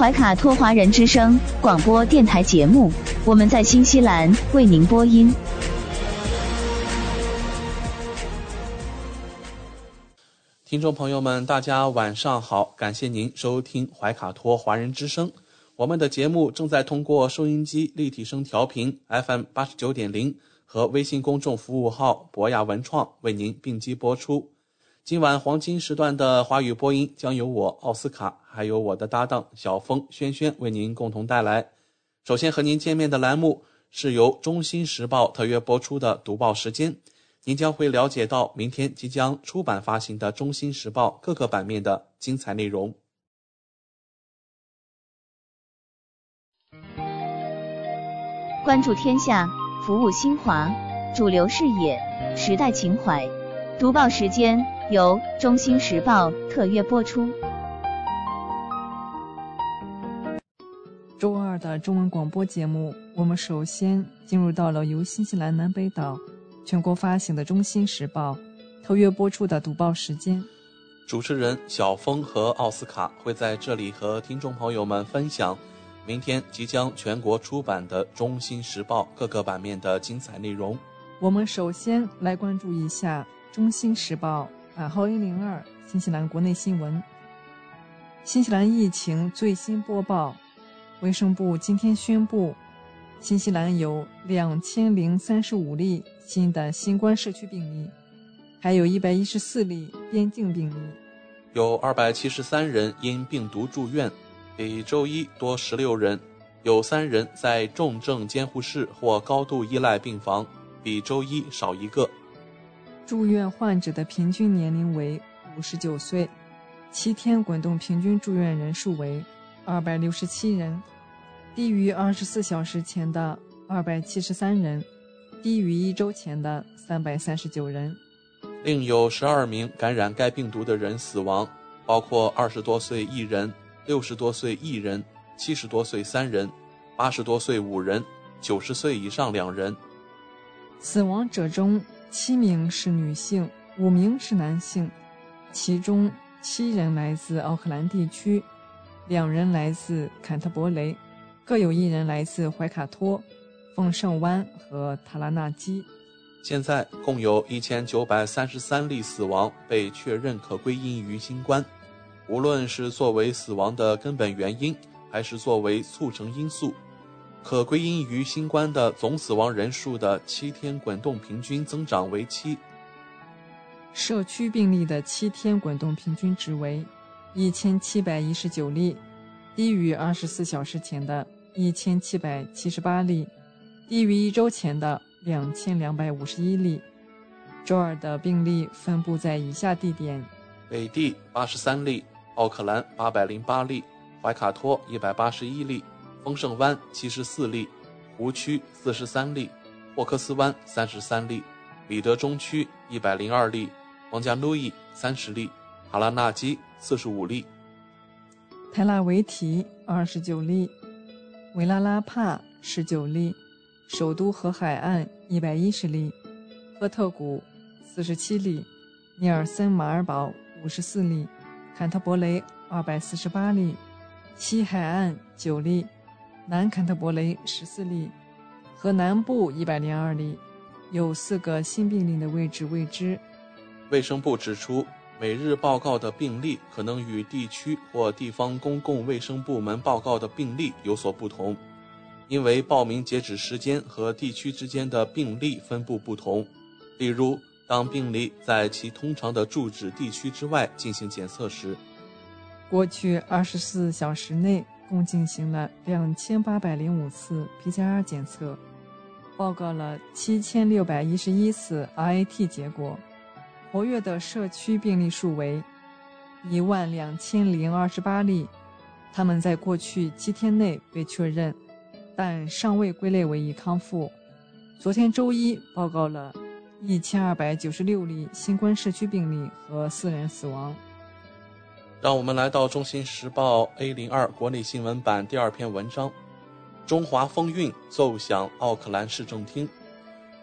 怀卡托华人之声广播电台节目，我们在新西兰为您播音。听众朋友们，大家晚上好，感谢您收听怀卡托华人之声。我们的节目正在通过收音机立体声调频 FM 八十九点零和微信公众服务号博雅文创为您并机播出。今晚黄金时段的华语播音将由我奥斯卡，还有我的搭档小峰、轩轩为您共同带来。首先和您见面的栏目是由《中新时报》特约播出的读报时间，您将会了解到明天即将出版发行的《中新时报》各个版面的精彩内容。关注天下，服务新华，主流视野，时代情怀。读报时间由《中新时报》特约播出。周二的中文广播节目，我们首先进入到了由新西兰南北岛全国发行的《中新时报》特约播出的读报时间。主持人小峰和奥斯卡会在这里和听众朋友们分享明天即将全国出版的《中新时报》各个版面的精彩内容。我们首先来关注一下《中新时报》版号一零二新西兰国内新闻。新西兰疫情最新播报。卫生部今天宣布，新西兰有两千零三十五例新的新冠社区病例，还有一百一十四例边境病例，有二百七十三人因病毒住院，比周一多十六人，有三人在重症监护室或高度依赖病房，比周一少一个。住院患者的平均年龄为五十九岁，七天滚动平均住院人数为二百六十七人。低于二十四小时前的二百七十三人，低于一周前的三百三十九人。另有十二名感染该病毒的人死亡，包括二十多岁一人、六十多岁一人、七十多岁三人、八十多岁五人、九十岁以上两人。死亡者中，七名是女性，五名是男性，其中七人来自奥克兰地区，两人来自坎特伯雷。各有一人来自怀卡托、奉圣湾和塔拉纳基。现在共有一千九百三十三例死亡被确认可归因于新冠，无论是作为死亡的根本原因，还是作为促成因素，可归因于新冠的总死亡人数的七天滚动平均增长为七。社区病例的七天滚动平均值为一千七百一十九例，低于二十四小时前的。一千七百七十八例，低于一周前的两千两百五十一例。周二的病例分布在以下地点：北地八十三例，奥克兰八百零八例，怀卡托一百八十一例，丰盛湾七十四例，湖区四十三例，霍克斯湾三十三例，里德中区一百零二例，皇家路易三十例，哈拉纳基四十五例，泰拉维提二十九例。维拉拉帕十九例，首都和海岸一百一十例，赫特谷四十七例，尼尔森马尔堡五十四例，坎特伯雷二百四十八例，西海岸九例，南坎特伯雷十四例，和南部一百零二例，有四个新病例的位置未知。卫生部指出，每日报告的病例可能与地区或地方公共卫生部门报告的病例有所不同，因为报名截止时间和地区之间的病例分布不同。例如，当病例在其通常的住址地区之外进行检测时，过去二十四小时内共进行了两千八百零五次 PCR 检测，报告了七千六百一十一次 RAT 结果，活跃的社区病例数为一万两千零二十八例，他们在过去七天内被确认，但尚未归类为已康复。昨天周一报告了一千二百九十六例新冠社区病例和四人死亡。让我们来到《中新时报》A 零二国内新闻版第二篇文章：中华风韵奏响奥克兰市政厅。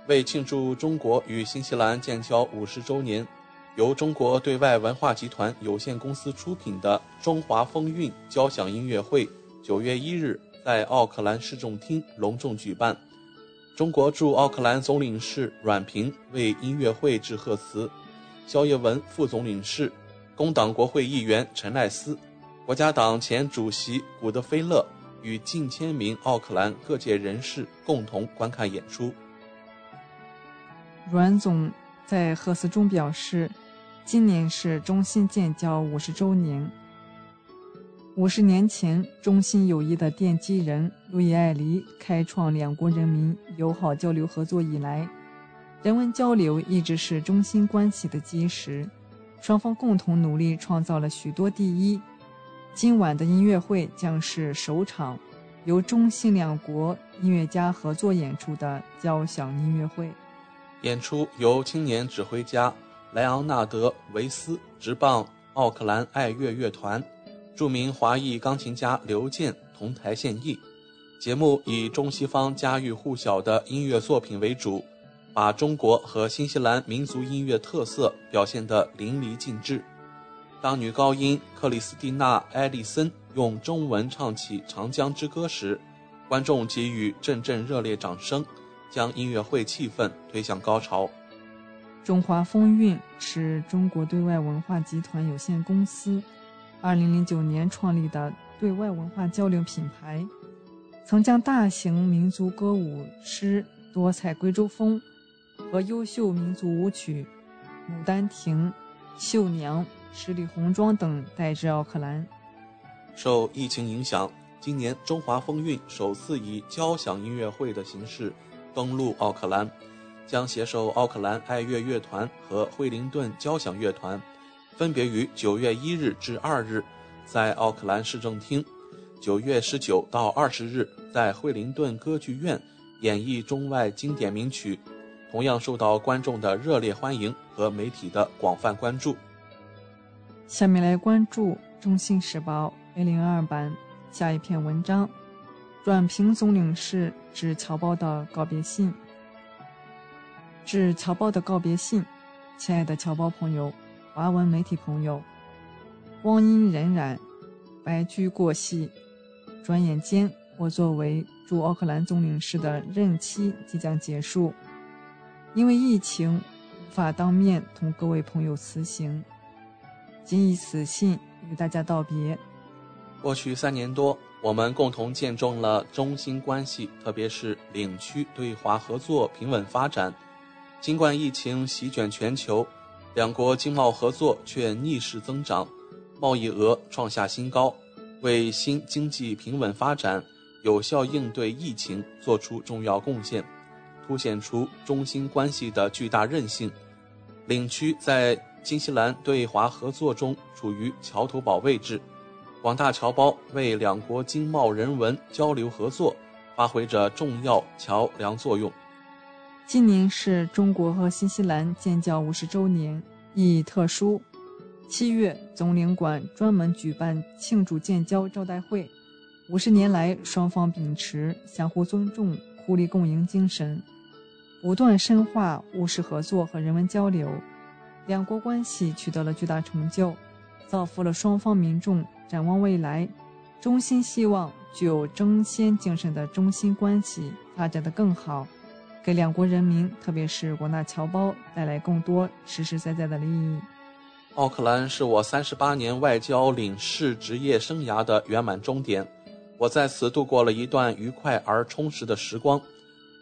为庆祝中国与新西兰建交五十周年，由中国对外文化集团有限公司出品的《中华风韵》交响音乐会，九月一日在奥克兰市政厅隆重举办。中国驻奥克兰总领事阮平为音乐会致贺词，肖叶文副总领事。工党国会议员陈赖斯、国家党前主席古德菲勒与近千名奥克兰各界人士共同观看演出。阮总在贺词中表示，今年是中新建交五十周年。五十年前，中新友谊的奠基人路易·艾黎开创两国人民友好交流合作以来，人文交流一直是中新关系的基石。双方共同努力，创造了许多第一。今晚的音乐会将是首场由中新两国音乐家合作演出的交响音乐会。演出由青年指挥家莱昂纳德·维斯执棒奥克兰爱乐乐团，著名华裔钢琴家刘健同台献艺。节目以中西方家喻户晓的音乐作品为主。把中国和新西兰民族音乐特色表现得淋漓尽致。当女高音克里斯蒂娜·埃利森用中文唱起《长江之歌》时，观众给予阵阵热烈掌声，将音乐会气氛推向高潮。中华风韵是中国对外文化集团有限公司2009年创立的对外文化交流品牌，曾将大型民族歌舞诗、多彩贵州风。和优秀民族舞曲《牡丹亭》《绣娘》《十里红妆》等带至奥克兰。受疫情影响，今年中华风韵首次以交响音乐会的形式登陆奥克兰，将携手奥克兰爱乐乐团和惠灵顿交响乐团，分别于九月一日至二日在奥克兰市政厅，九月十九到二十日在惠灵顿歌剧院演绎中外经典名曲。同样受到观众的热烈欢迎和媒体的广泛关注。下面来关注《中新时报》A 零二版下一篇文章：阮平总领事致侨胞的告别信。致侨胞的告别信，亲爱的侨胞朋友、华文媒体朋友，光阴荏苒，白驹过隙，转眼间，我作为驻奥克兰总领事的任期即将结束。因为疫情，无法当面同各位朋友辞行，仅以此信与大家道别。过去三年多，我们共同见证了中新关系，特别是领区对华合作平稳发展。尽管疫情席卷全球，两国经贸合作却逆势增长，贸易额创下新高，为新经济平稳发展、有效应对疫情作出重要贡献。凸显出中新关系的巨大韧性。领区在新西兰对华合作中处于桥头堡位置，广大侨胞为两国经贸人文交流合作发挥着重要桥梁作用。今年是中国和新西兰建交五十周年，意义特殊。七月，总领馆专门举办庆祝建交招待会。五十年来，双方秉持相互尊重、互利共赢精神。不断深化务实合作和人文交流，两国关系取得了巨大成就，造福了双方民众。展望未来，衷心希望具有争先精神的中新关系发展的更好，给两国人民，特别是广大侨胞带来更多实实在在的利益。奥克兰是我三十八年外交领事职业生涯的圆满终点，我在此度过了一段愉快而充实的时光。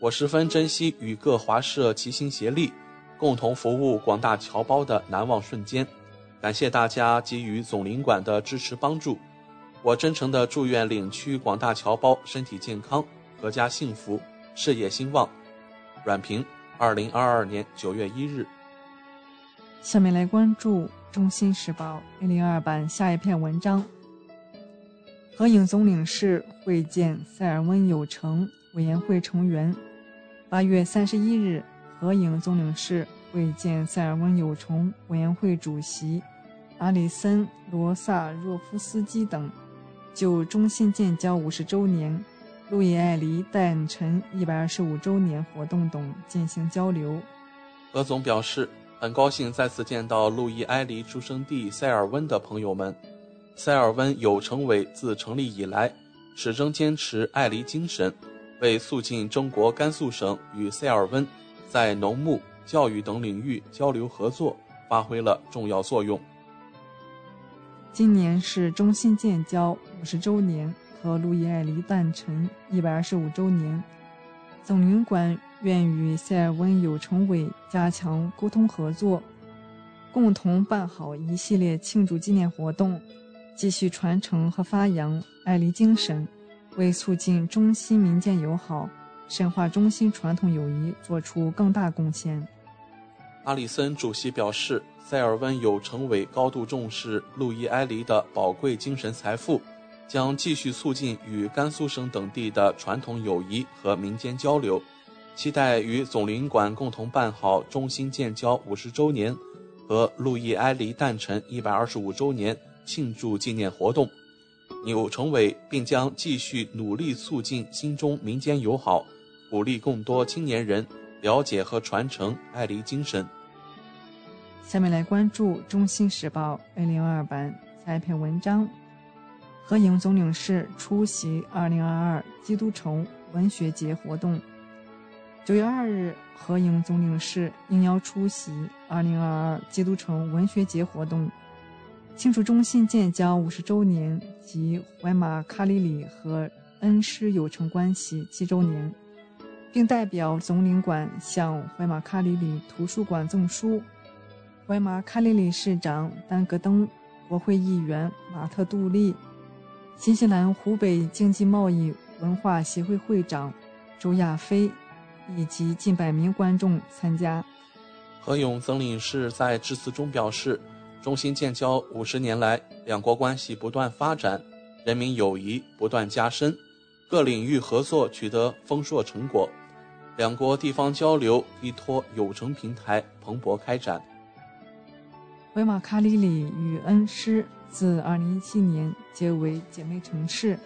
我十分珍惜与各华社齐心协力，共同服务广大侨胞的难忘瞬间。感谢大家给予总领馆的支持帮助。我真诚的祝愿领区广大侨胞身体健康、阖家幸福、事业兴旺。阮平，二零二二年九月一日。下面来关注《中新时报》A 零二版下一篇文章。合影总领事会见塞尔温有成委员会成员。八月三十一日，合影总领事会见塞尔温有成委员会主席阿里森·罗萨若夫斯基等。就中新建交五十周年、路易艾黎诞辰一百二十五周年活动等进行交流。何总表示，很高兴再次见到路易艾黎出生地塞尔温的朋友们。塞尔温友成委自成立以来，始终坚持艾黎精神，为促进中国甘肃省与塞尔温在农牧、教育等领域交流合作发挥了重要作用。今年是中新建交五十周年和路易艾黎诞辰一百二十五周年，总领馆愿与塞尔温友成委加强沟通合作，共同办好一系列庆祝纪念活动，继续传承和发扬艾黎精神，为促进中新民间友好、深化中新传统友谊做出更大贡献。阿里森主席表示。塞尔温友成委高度重视路易埃黎的宝贵精神财富，将继续促进与甘肃省等地的传统友谊和民间交流，期待与总领馆共同办好中新建交五十周年和路易埃黎诞辰一百二十五周年庆祝纪念活动。友成伟并将继续努力促进新中民间友好，鼓励更多青年人了解和传承爱黎精神。下面来关注《中新时报》A 零二二版下一篇文章：合影总领事出席二零二二基督城文学节活动。九月二日，合影总领事应邀出席二零二二基督城文学节活动，庆祝中新建交五十周年及怀马卡里里和恩施友城关系七周年，并代表总领馆向怀马卡里里图书馆赠书。怀马卡里里市长丹格登、国会议员马特杜利、新西兰湖北经济贸易文化协会会长周亚飞以及近百名观众参加。何勇总领事在致辞中表示，中新建交五十年来，两国关系不断发展，人民友谊不断加深，各领域合作取得丰硕成果，两国地方交流依托友城平台蓬勃开展。维马卡里里与恩施自2017年结为姐妹城市，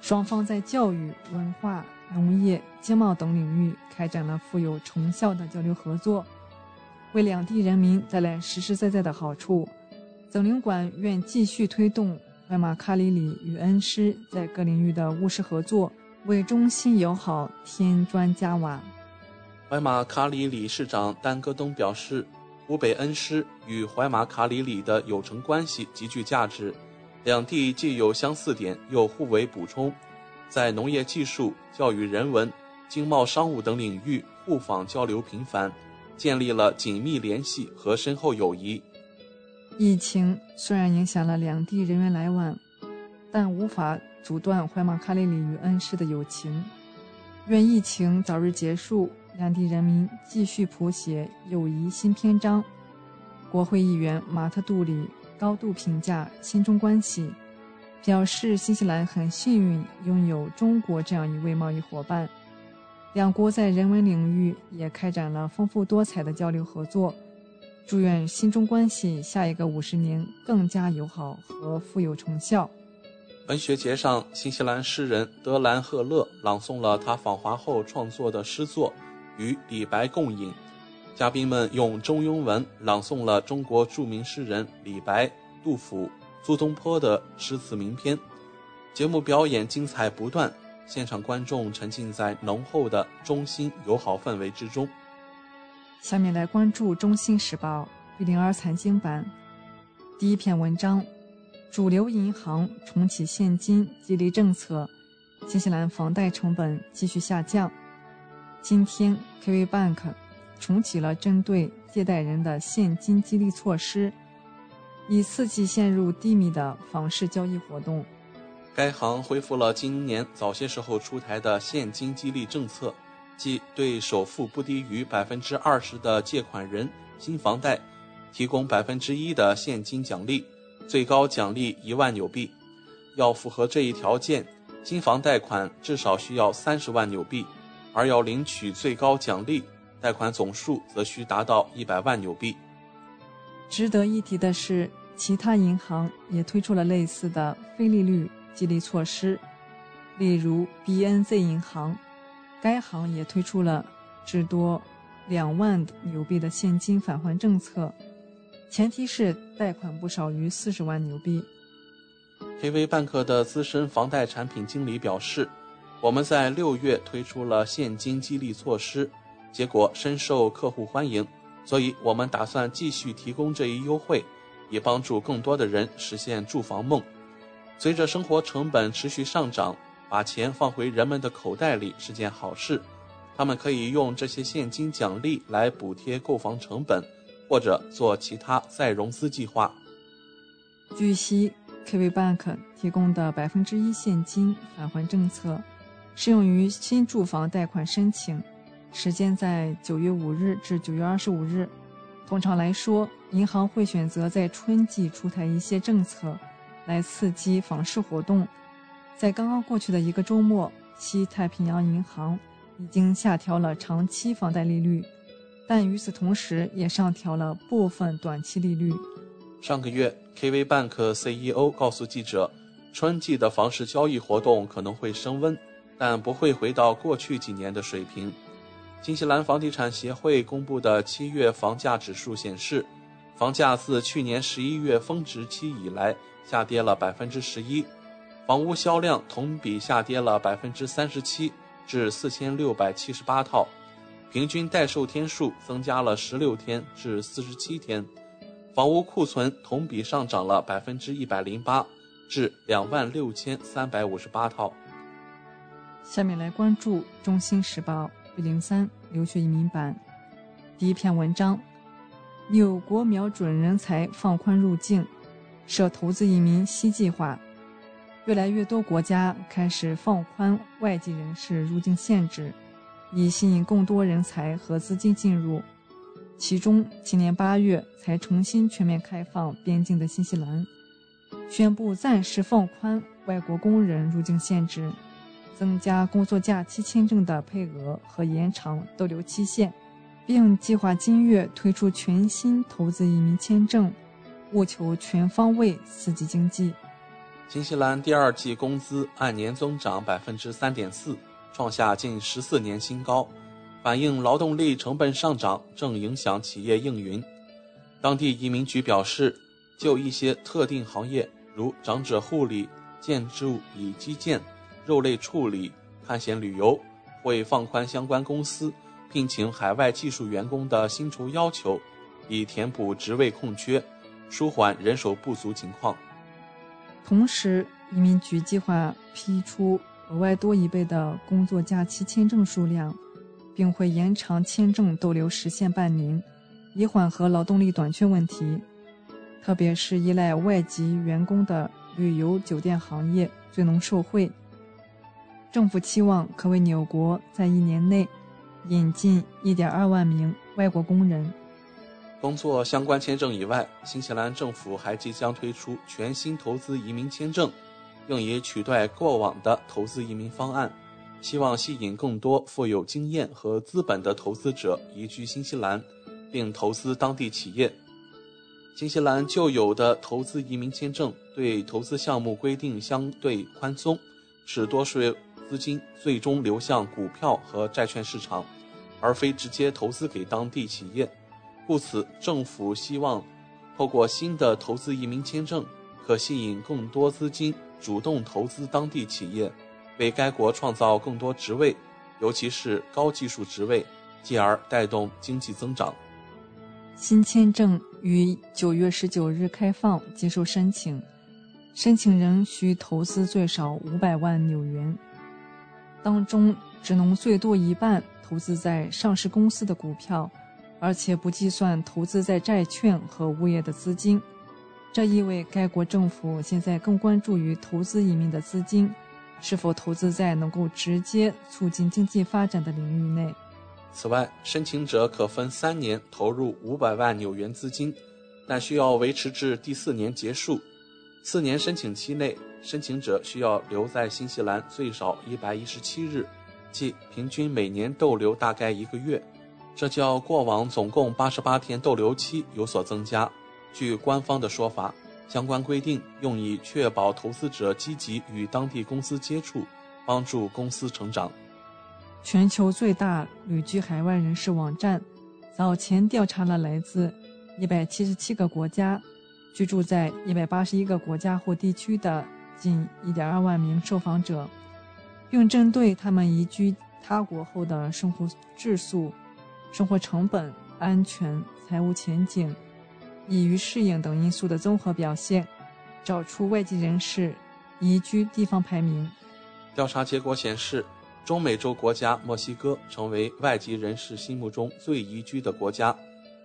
双方在教育、文化、农业、经贸等领域开展了富有成效的交流合作，为两地人民带来实实在在的好处。总领馆愿继续推动维马卡里里与恩施在各领域的务实合作，为中新友好添砖加瓦。怀马卡里里市长丹戈东表示。湖北恩施与怀马卡里里的友城关系极具价值，两地既有相似点，又互为补充，在农业技术、教育人文、经贸商务等领域互访交流频繁，建立了紧密联系和深厚友谊。疫情虽然影响了两地人员来往，但无法阻断怀马卡里里与恩施的友情。愿疫情早日结束。两地人民继续谱写友谊新篇章。国会议员马特杜里高度评价新中关系，表示新西兰很幸运拥有中国这样一位贸易伙伴。两国在人文领域也开展了丰富多彩的交流合作。祝愿新中关系下一个五十年更加友好和富有成效。文学节上，新西兰诗人德兰赫勒朗诵了他访华后创作的诗作。与李白共饮，嘉宾们用中庸文朗诵了中国著名诗人李白、杜甫、苏东坡的诗词名篇。节目表演精彩不断，现场观众沉浸在浓厚的中新友好氛围之中。下面来关注《中新时报》玉林儿财经版第一篇文章：主流银行重启现金激励政策，新西兰房贷成本继续下降。今天，KV Bank 重启了针对借贷人的现金激励措施，以刺激陷入低迷的房市交易活动。该行恢复了今年早些时候出台的现金激励政策，即对首付不低于百分之二十的借款人新房贷提供百分之一的现金奖励，最高奖励一万纽币。要符合这一条件，新房贷款至少需要三十万纽币，而要领取最高奖励。贷款总数则需达到一百万纽币。值得一提的是，其他银行也推出了类似的非利率激励措施，例如 BNZ 银行，该行也推出了至多两万纽币的现金返还政策，前提是贷款不少于四十万纽币。KV Bank 的资深房贷产品经理表示：“我们在六月推出了现金激励措施。”结果深受客户欢迎，所以我们打算继续提供这一优惠，以帮助更多的人实现住房梦。随着生活成本持续上涨，把钱放回人们的口袋里是件好事。他们可以用这些现金奖励来补贴购房成本，或者做其他再融资计划。据悉，KV Bank 提供的百分之一现金返还政策，适用于新住房贷款申请。时间在九月五日至九月二十五日。通常来说，银行会选择在春季出台一些政策，来刺激房市活动。在刚刚过去的一个周末，西太平洋银行已经下调了长期房贷利率，但与此同时也上调了部分短期利率。上个月，KV Bank CEO 告诉记者，春季的房市交易活动可能会升温，但不会回到过去几年的水平。新西兰房地产协会公布的七月房价指数显示，房价自去年十一月峰值期以来下跌了百分之十一，房屋销量同比下跌了百分之三十七，至四千六百七十八套，平均待售天数增加了十六天至四十七天，房屋库存同比上涨了百分之一百零八，至两万六千三百五十八套。下面来关注《中新时报》。零三留学移民版第一篇文章：纽国瞄准人才放宽入境，设投资移民新计划。越来越多国家开始放宽外籍人士入境限制，以吸引更多人才和资金进入。其中，今年八月才重新全面开放边境的新西兰，宣布暂时放宽外国工人入境限制。增加工作假期签证的配额和延长逗留期限，并计划今月推出全新投资移民签证，务求全方位刺激经济。新西兰第二季工资按年增长百分之三点四，创下近十四年新高，反映劳动力成本上涨正影响企业营运。当地移民局表示，就一些特定行业，如长者护理、建筑与基建。肉类处理、探险旅游会放宽相关公司聘请海外技术员工的薪酬要求，以填补职位空缺，舒缓人手不足情况。同时，移民局计划批出额外多一倍的工作假期签证数量，并会延长签证逗留时限半年，以缓和劳动力短缺问题。特别是依赖外籍员工的旅游酒店行业最能受惠。政府期望可为纽国在一年内引进1.2万名外国工人。工作相关签证以外，新西兰政府还即将推出全新投资移民签证，用以取代过往的投资移民方案，希望吸引更多富有经验和资本的投资者移居新西兰，并投资当地企业。新西兰旧有的投资移民签证对投资项目规定相对宽松，使多数。资金最终流向股票和债券市场，而非直接投资给当地企业。故此，政府希望透过新的投资移民签证，可吸引更多资金主动投资当地企业，为该国创造更多职位，尤其是高技术职位，继而带动经济增长。新签证于九月十九日开放接受申请，申请人需投资最少五百万纽元。当中只能最多一半投资在上市公司的股票而且不计算投资在债券和物业的资金。这意味该国政府现在更关注于投资移民的资金是否投资在能够直接促进经济发展的领域内。此外，申请者可分三年投入五百万纽元资金，但需要维持至第四年结束。四年申请期内，申请者需要留在新西兰最少一百一十七日，即平均每年逗留大概一个月，这较过往总共八十八天逗留期有所增加。据官方的说法，相关规定用以确保投资者积极与当地公司接触，帮助公司成长。全球最大旅居海外人士网站早前调查了来自177个国家、居住在181个国家或地区的近1.2万名受访者，并针对他们移居他国后的生活质素、生活成本、安全、财务前景。易于适应等因素的综合表现，找出外籍人士移居地方排名。调查结果显示，中美洲国家墨西哥成为外籍人士心目中最宜居的国家。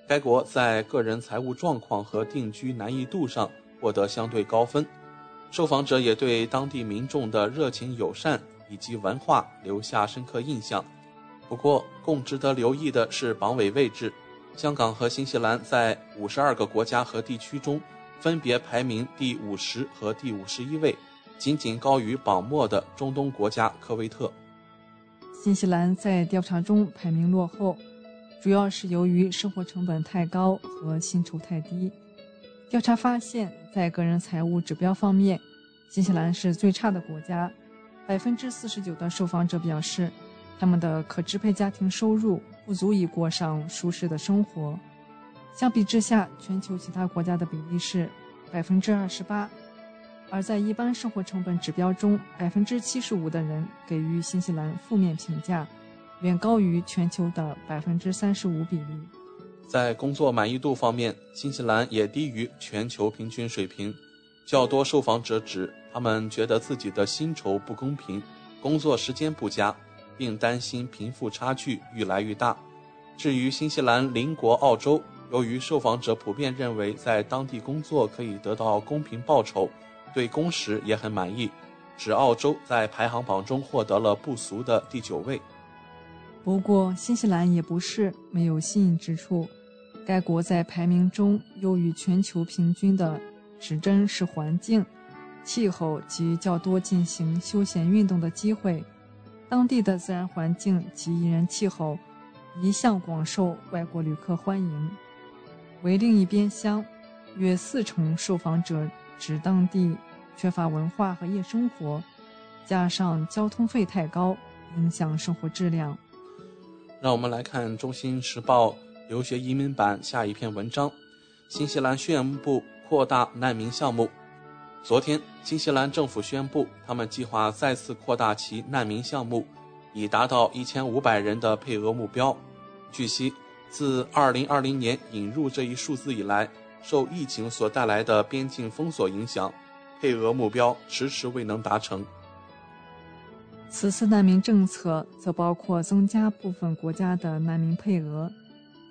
该国在个人财务状况和定居难易度上获得相对高分。受访者也对当地民众的热情友善以及文化留下深刻印象。不过，更值得留意的是榜尾位置。香港和新西兰在五十二个国家和地区中，分别排名第五十和第五十一位，仅仅高于榜末的中东国家科威特。新西兰在调查中排名落后，主要是由于生活成本太高和薪酬太低。调查发现，在个人财务指标方面，新西兰是最差的国家。百分之四十九的受访者表示，他们的可支配家庭收入。不足以过上舒适的生活。相比之下，全球其他国家的比例是百分之二十八，而在一般生活成本指标中，百分之七十五的人给予新西兰负面评价，远高于全球的百分之三十五比例。在工作满意度方面，新西兰也低于全球平均水平。较多受访者指，他们觉得自己的薪酬不公平，工作时间不佳。并担心贫富差距愈来愈大。至于新西兰邻国澳洲，由于受访者普遍认为在当地工作可以得到公平报酬，对工时也很满意，使澳洲在排行榜中获得了不俗的第九位。不过，新西兰也不是没有吸引之处。该国在排名中优于全球平均的指针是环境、气候及较多进行休闲运动的机会。当地的自然环境及宜人气候一向广受外国旅客欢迎。为另一边厢，约四成受访者指当地缺乏文化和夜生活，加上交通费太高，影响生活质量。让我们来看《中新时报》留学移民版下一篇文章：新西兰宣布扩大难民项目。昨天，新西兰政府宣布，他们计划再次扩大其难民项目，以达到一千五百人的配额目标。据悉，自二零二零年引入这一数字以来，受疫情所带来的边境封锁影响，配额目标迟迟未能达成。此次难民政策则包括增加部分国家的难民配额，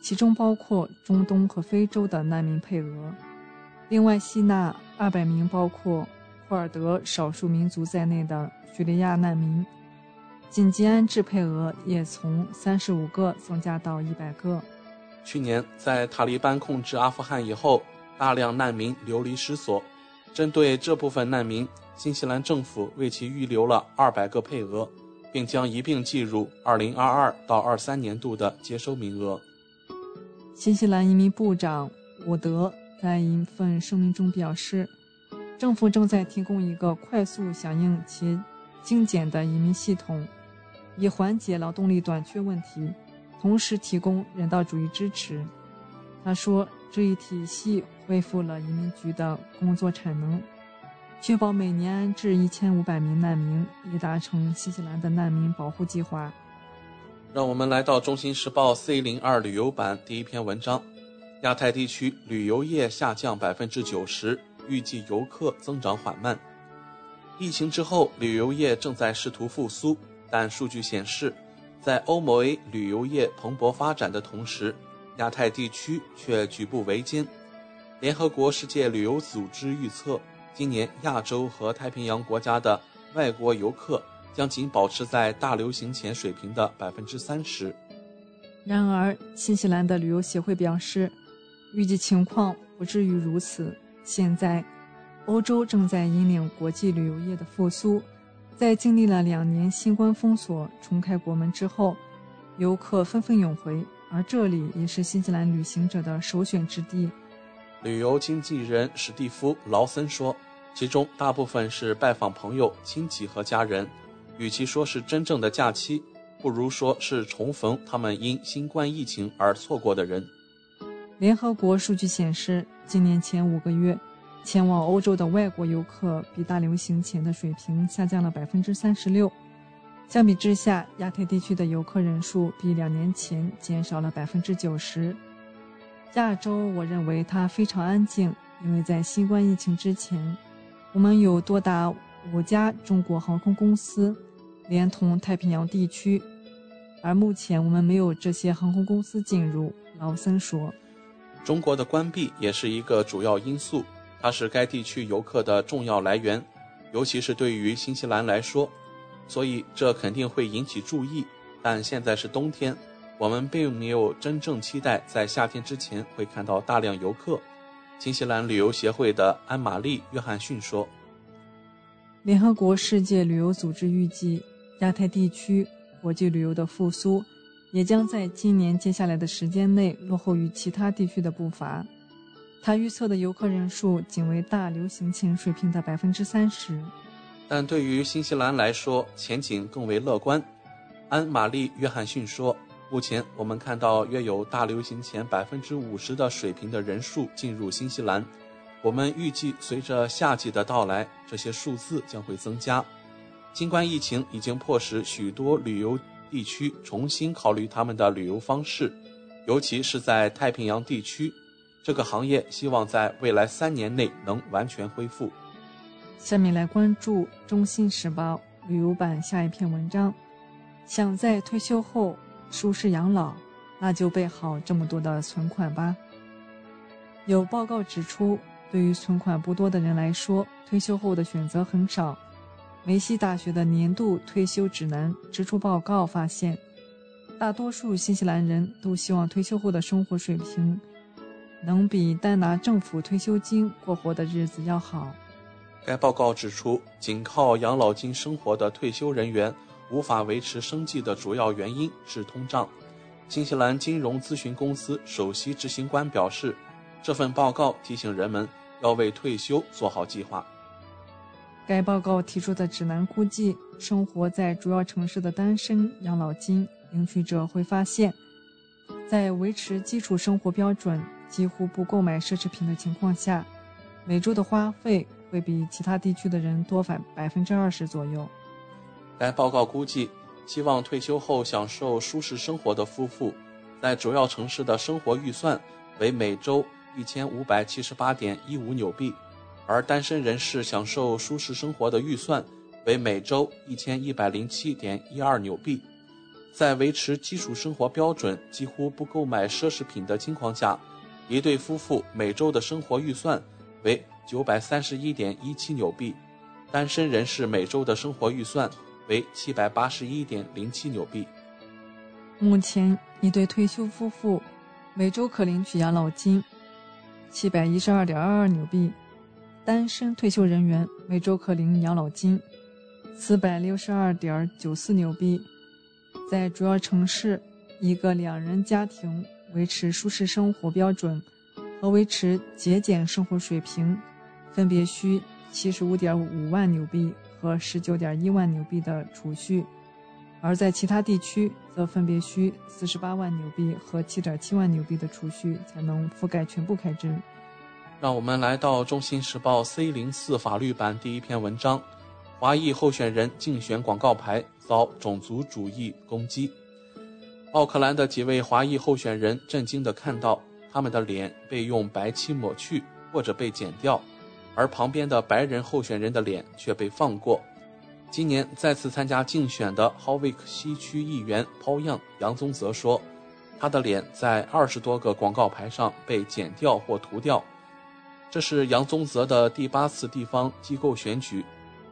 其中包括中东和非洲的难民配额。另外，吸纳二百名包括库尔德少数民族在内的叙利亚难民，紧急安置配额也从三十五个增加到一百个。去年，在塔利班控制阿富汗以后，大量难民流离失所。针对这部分难民，新西兰政府为其预留了二百个配额，并将一并计入二零二二到二三年度的接收名额。新西兰移民部长伍德。在一份声明中表示，政府正在提供一个快速响应且精简的移民系统，以缓解劳动力短缺问题，同时提供人道主义支持。他说，这一体系恢复了移民局的工作产能，确保每年安置一千五百名难民，以达成新西兰的难民保护计划。让我们来到《中新时报》C 零二旅游版第一篇文章。亚太地区旅游业下降百分之九十，预计游客增长缓慢。疫情之后，旅游业正在试图复苏，但数据显示，在欧盟 A 旅游业蓬勃发展的同时，亚太地区却举步维艰。联合国世界旅游组织预测，今年亚洲和太平洋国家的外国游客将仅保持在大流行前水平的百分之三十。然而，新西兰的旅游协会表示，预计情况不至于如此。现在，欧洲正在引领国际旅游业的复苏，在经历了两年新冠封锁、重开国门之后，游客纷纷涌回，而这里也是新西兰旅行者的首选之地。旅游经纪人史蒂夫·劳森说：“其中大部分是拜访朋友、亲戚和家人，与其说是真正的假期。”不如说是重逢他们因新冠疫情而错过的人。联合国数据显示，今年前五个月，前往欧洲的外国游客比大流行前的水平下降了百分之三十六。相比之下，亚太地区的游客人数比两年前减少了百分之九十。亚洲，我认为它非常安静，因为在新冠疫情之前，我们有多达五家中国航空公司。连同太平洋地区，而目前我们没有这些航空公司进入。劳森说：“中国的关闭也是一个主要因素，它是该地区游客的重要来源，尤其是对于新西兰来说，所以这肯定会引起注意。但现在是冬天，我们并没有真正期待在夏天之前会看到大量游客。”新西兰旅游协会的安玛丽·约翰逊说：“联合国世界旅游组织预计。”亚太地区国际旅游的复苏，也将在今年接下来的时间内落后于其他地区的步伐。他预测的游客人数仅为大流行前水平的百分之三十。但对于新西兰来说，前景更为乐观。安玛丽·约翰逊说：“目前我们看到约有大流行前百分之五十的水平的人数进入新西兰。我们预计随着夏季的到来，这些数字将会增加。”新冠疫情已经迫使许多旅游地区重新考虑他们的旅游方式，尤其是在太平洋地区，这个行业希望在未来三年内能完全恢复。下面来关注《中新时报》旅游版下一篇文章：想在退休后舒适养老，那就备好这么多的存款吧。有报告指出，对于存款不多的人来说，退休后的选择很少。梅西大学的年度退休指南支出报告发现，大多数新西兰人都希望退休后的生活水平能比单拿政府退休金过活的日子要好。该报告指出，仅靠养老金生活的退休人员无法维持生计的主要原因是通胀。新西兰金融咨询公司首席执行官表示，这份报告提醒人们要为退休做好计划。该报告提出的指南估计，生活在主要城市的单身养老金领取者会发现，在维持基础生活标准、几乎不购买奢侈品的情况下，每周的花费会比其他地区的人多返百分之二十左右。该报告估计，希望退休后享受舒适生活的夫妇，在主要城市的生活预算为每周一千五百七十八点一五纽币。而单身人士享受舒适生活的预算为每周一千一百零七点一二纽币，在维持基础生活标准、几乎不购买奢侈品的情况下，一对夫妇每周的生活预算为九百三十一点一七纽币，单身人士每周的生活预算为七百八十一点零七纽币。目前，一对退休夫妇每周可领取养老金七百一十二点二二纽币。单身退休人员每周可领养老金四百六十二点九四纽币。在主要城市，一个两人家庭维持舒适生活标准和维持节俭生活水平，分别需七十五点五万纽币和十九点一万纽币的储蓄；而在其他地区，则分别需四十八万纽币和七点七万纽币的储蓄才能覆盖全部开支。让我们来到《中新时报》C 零四法律版第一篇文章：华裔候选人竞选广告牌遭种族主义攻击。奥克兰的几位华裔候选人震惊地看到，他们的脸被用白漆抹去或者被剪掉，而旁边的白人候选人的脸却被放过。今年再次参加竞选的 Howick 西区议员 Paul Young 杨宗泽说：“他的脸在二十多个广告牌上被剪掉或涂掉。这是杨宗泽的第八次地方机构选举，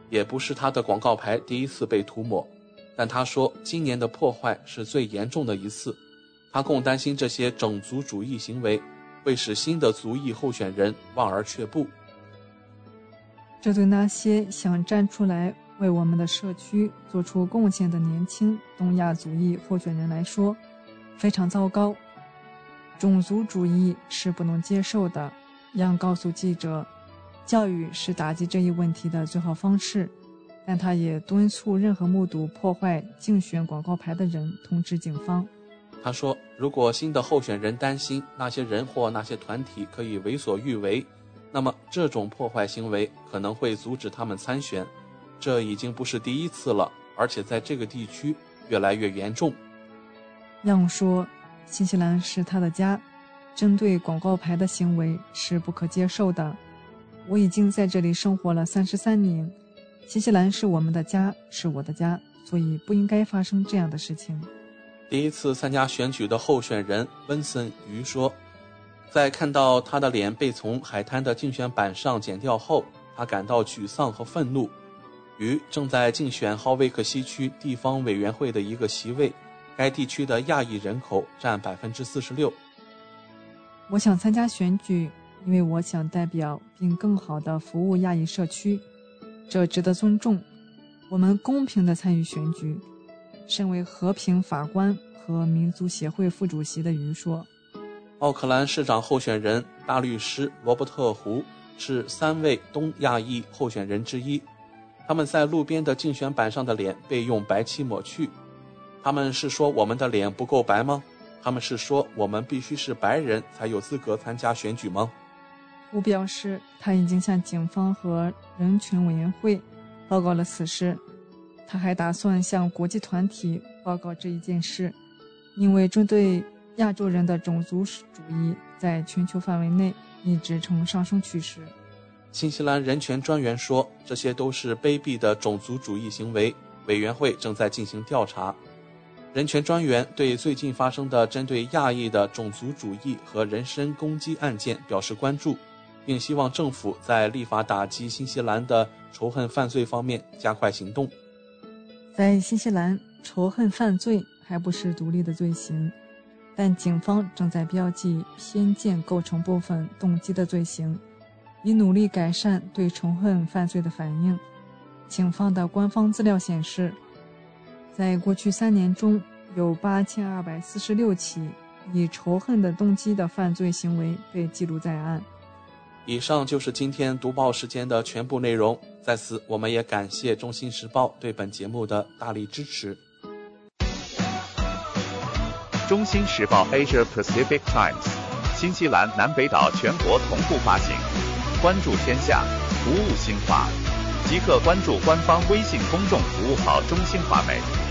也不是他的广告牌第一次被涂抹。但他说，今年的破坏是最严重的一次。他更担心这些种族主义行为会使新的族裔候选人望而却步。这对那些想站出来为我们的社区做出贡献的年轻东亚族裔候选人来说，非常糟糕。种族主义是不能接受的。杨告诉记者，教育是打击这一问题的最好方式。但他也敦促任何目睹破坏竞选广告牌的人通知警方。他说：“如果新的候选人担心那些人或那些团体可以为所欲为，那么这种破坏行为可能会阻止他们参选。这已经不是第一次了，而且在这个地区越来越严重。”样说：“新西兰是他的家，针对广告牌的行为是不可接受的。我已经在这里生活了三十三年。”新西兰是我们的家，是我的家，所以不应该发生这样的事情。第一次参加选举的候选人温森于说，在看到他的脸被从海滩的竞选板上剪掉后，他感到沮丧和愤怒。于正在竞选浩威克西区地方委员会的一个席位，该地区的亚裔人口占百分之四十六。我想参加选举，因为我想代表并更好地服务亚裔社区。这值得尊重。我们公平地参与选举。身为和平法官和民族协会副主席的于说，奥克兰市长候选人大律师罗伯特·胡是三位东亚裔候选人之一。他们在路边的竞选板上的脸被用白漆抹去。他们是说我们的脸不够白吗？他们是说我们必须是白人才有资格参加选举吗？胡表示，他已经向警方和人权委员会报告了此事。他还打算向国际团体报告这一件事，因为针对亚洲人的种族主义在全球范围内一直呈上升趋势。新西兰人权专员说，这些都是卑鄙的种族主义行为。委员会正在进行调查。人权专员对最近发生的针对亚裔的种族主义和人身攻击案件表示关注。并希望政府在立法打击新西兰的仇恨犯罪方面加快行动。在新西兰，仇恨犯罪还不是独立的罪行，但警方正在标记偏见构成部分动机的罪行，以努力改善对仇恨犯罪的反应。警方的官方资料显示，在过去三年中有八千二百四十六起以仇恨的动机的犯罪行为被记录在案。以上就是今天读报时间的全部内容。在此，我们也感谢《中新时报》对本节目的大力支持。《中新时报 Asia Pacific Times》，新西兰南北岛全国同步发行。关注天下，服务新华，即刻关注官方微信公众服务号“中新华媒”，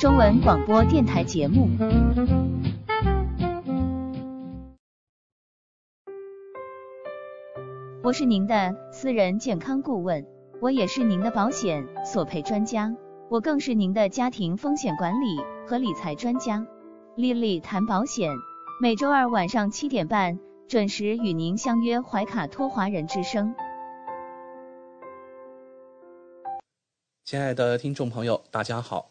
中文广播电台节目。我是您的私人健康顾问，我也是您的保险索赔专家，我更是您的家庭风险管理和理财专家。丽丽谈保险，每周二晚上七点半准时与您相约怀卡托华人之声。亲爱的听众朋友，大家好，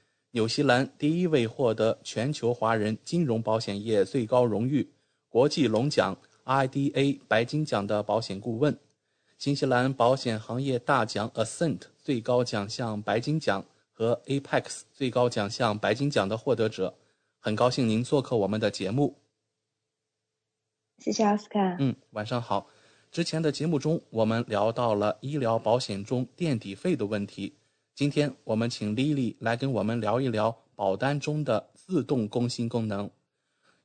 纽西兰第一位获得全球华人金融保险业最高荣誉国际龙奖。IDA 白金奖的保险顾问，新西兰保险行业大奖 Ascent 最高奖项白金奖和 Apex 最高奖项白金奖的获得者。很高兴您做客我们的节目。谢谢奥斯卡。嗯，晚上好。之前的节目中，我们聊到了医疗保险中垫底费的问题。今天我们请 Lily 来跟我们聊一聊保单中的自动更新功能。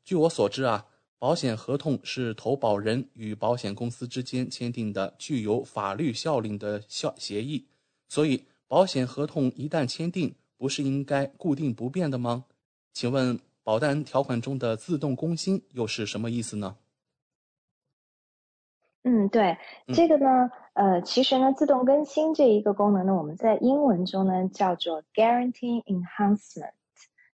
据我所知啊，保险合同是投保人与保险公司之间签订的具有法律效力的效协议，所以保险合同一旦签订，不是应该固定不变的吗？请问保单条款中的自动更新又是什么意思呢？嗯，对，这个呢，呃，其实呢，自动更新这一个功能呢，我们在英文中呢叫做 Guarantee Enhancement，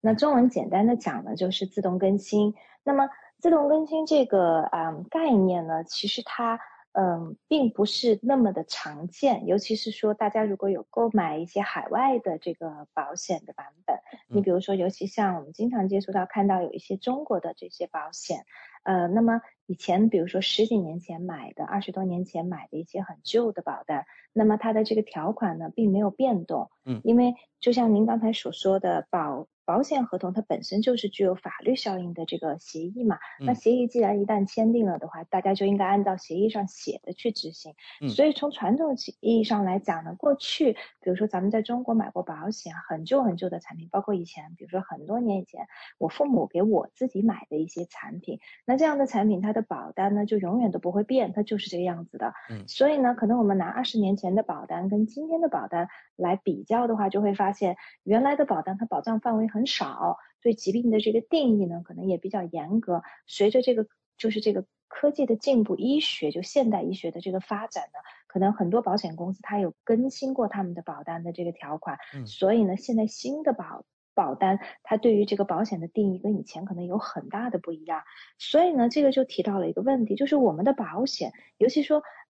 那中文简单的讲呢就是自动更新。那么自动更新这个啊概念呢，其实它嗯并不是那么的常见，尤其是说大家如果有购买一些海外的这个保险的版本，你比如说，尤其像我们经常接触到看到有一些中国的这些保险。呃，那么以前比如说十几年前买的，二十多年前买的一些很旧的保单，那么它的这个条款呢并没有变动，嗯，因为就像您刚才所说的保。保险合同它本身就是具有法律效应的这个协议嘛，那协议既然一旦签订了的话，大家就应该按照协议上写的去执行。所以从传统意义上来讲呢，过去比如说咱们在中国买过保险，很旧很旧的产品，包括以前比如说很多年以前我父母给我自己买的一些产品，那这样的产品它的保单呢就永远都不会变，它就是这个样子的。嗯，所以呢，可能我们拿二十年前的保单跟今天的保单来比较的话，就会发现原来的保单它保障范围很。很少对疾病的这个定义呢，可能也比较严格。随着这个就是这个科技的进步，医学就现代医学的这个发展呢，可能很多保险公司它有更新过他们的保单的这个条款。嗯，所以呢，现在新的保保单它对于这个保险的定义跟以前可能有很大的不一样。所以呢，这个就提到了一个问题，就是我们的保险，尤其说。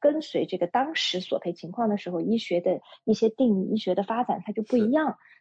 跟随这个当时索赔情况的时候，医学的一些定义、医学的发展，它就不一样。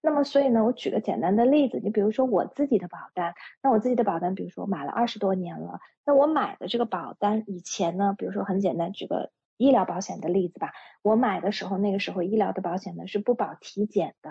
那么，所以呢，我举个简单的例子，你比如说我自己的保单，那我自己的保单，比如说买了二十多年了，那我买的这个保单以前呢，比如说很简单，举个医疗保险的例子吧，我买的时候，那个时候医疗的保险呢是不保体检的。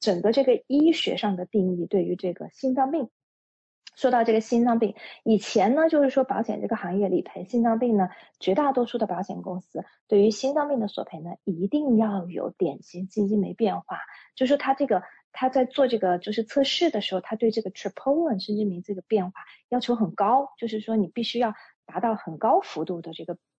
整个这个医学上的定义对于这个心脏病，说到这个心脏病，以前呢，就是说保险这个行业理赔心脏病呢，绝大多数的保险公司对于心脏病的索赔呢，一定要有典型基金酶变化，就是说他这个他在做这个就是测试的时候，他对这个 troponin 基酶这个变化要求很高，就是说你必须要达到很高幅度的这个。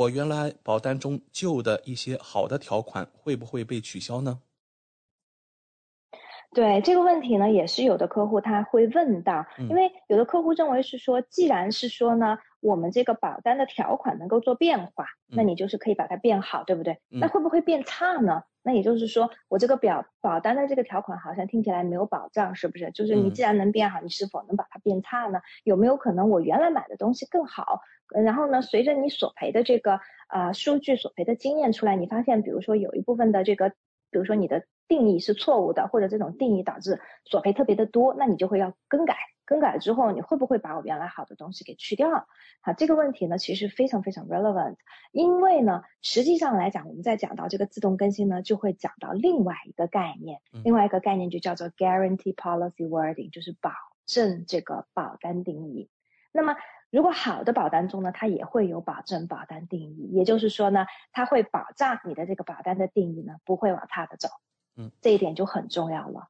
我原来保单中旧的一些好的条款会不会被取消呢？对这个问题呢，也是有的客户他会问到，因为有的客户认为是说，既然是说呢，我们这个保单的条款能够做变化，那你就是可以把它变好，对不对？那会不会变差呢？那也就是说，我这个表保单的这个条款好像听起来没有保障，是不是？就是你既然能变好，你是否能把它变差呢？有没有可能我原来买的东西更好，然后呢，随着你索赔的这个呃数据索赔的经验出来，你发现比如说有一部分的这个，比如说你的。定义是错误的，或者这种定义导致索赔特别的多，那你就会要更改。更改之后，你会不会把我原来好的东西给去掉？好，这个问题呢，其实非常非常 relevant。因为呢，实际上来讲，我们在讲到这个自动更新呢，就会讲到另外一个概念，另外一个概念就叫做 guarantee policy wording，就是保证这个保单定义。那么，如果好的保单中呢，它也会有保证保单定义，也就是说呢，它会保障你的这个保单的定义呢，不会往差的走。嗯，这一点就很重要了。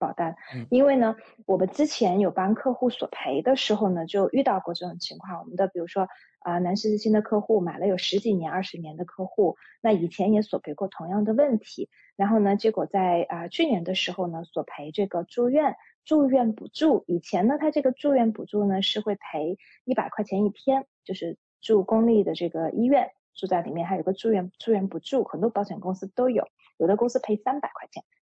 保单，因为呢，我们之前有帮客户索赔的时候呢，就遇到过这种情况。我们的比如说啊，南十字星的客户买了有十几年、二十年的客户，那以前也索赔过同样的问题，然后呢，结果在啊去年的时候呢，索赔这个住院住院补助。以前呢，他这个住院补助呢是会赔一百块钱一天，就是住公立的这个医院住在里面，还有个住院住院补助，很多保险公司都有，有的公司赔三百块钱。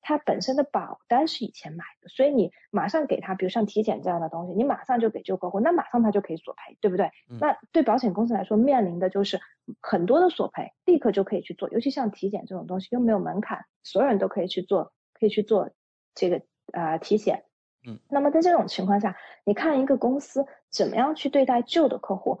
他本身的保单是以前买的，所以你马上给他，比如像体检这样的东西，你马上就给旧客户，那马上他就可以索赔，对不对？那对保险公司来说，面临的就是很多的索赔，立刻就可以去做，尤其像体检这种东西又没有门槛，所有人都可以去做，可以去做。这个啊体检，嗯，那么在这种情况下，你看一个公司怎么样去对待旧的客户，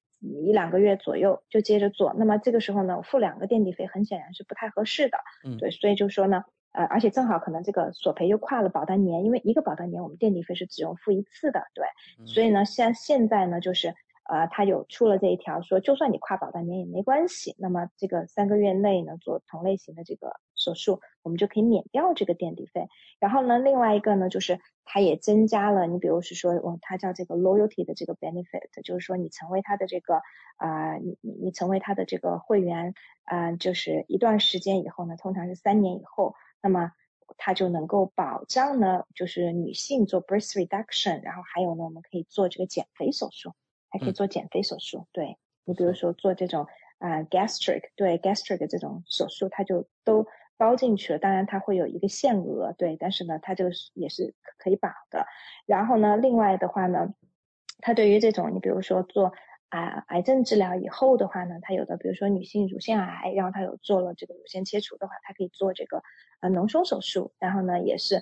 一两个月左右就接着做，那么这个时候呢，付两个垫底费很显然是不太合适的。嗯，对，所以就说呢，呃，而且正好可能这个索赔又跨了保单年，因为一个保单年我们垫底费是只用付一次的，对，所以呢，像现在呢，就是呃，它有出了这一条，说就算你跨保单年也没关系，那么这个三个月内呢做同类型的这个手术，我们就可以免掉这个垫底费。然后呢，另外一个呢，就是它也增加了，你比如是说，哦，它叫这个 loyalty 的这个 benefit，就是说你成为它的这个啊，你你你成为它的这个会员啊，就是一段时间以后呢，通常是三年以后，那么。它就能够保障呢，就是女性做 breast reduction，然后还有呢，我们可以做这个减肥手术，还可以做减肥手术。对你比如说做这种啊 gastric，对 gastric 这种手术，它就都包进去了。当然它会有一个限额，对，但是呢，它这个也是可以保的。然后呢，另外的话呢，它对于这种你比如说做。啊，癌症治疗以后的话呢，它有的，比如说女性乳腺癌，然后它有做了这个乳腺切除的话，它可以做这个啊脓胸手术，然后呢，也是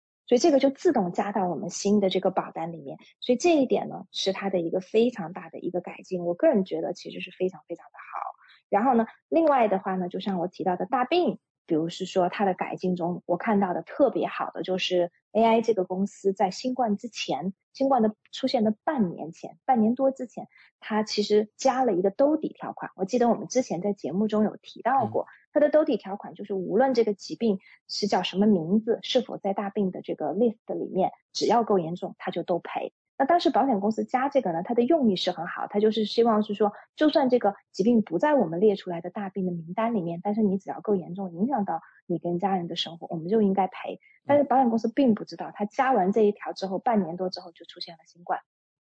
所以这个就自动加到我们新的这个保单里面。所以这一点呢，是它的一个非常大的一个改进。我个人觉得其实是非常非常的好。然后呢，另外的话呢，就像我提到的大病。比如是说它的改进中，我看到的特别好的就是 AI 这个公司在新冠之前，新冠的出现的半年前，半年多之前，它其实加了一个兜底条款。我记得我们之前在节目中有提到过，它的兜底条款就是无论这个疾病是叫什么名字，是否在大病的这个 list 里面，只要够严重，它就都赔。那当时保险公司加这个呢，它的用意是很好，它就是希望是说，就算这个疾病不在我们列出来的大病的名单里面，但是你只要够严重，影响到你跟家人的生活，我们就应该赔。但是保险公司并不知道，他加完这一条之后，半年多之后就出现了新冠。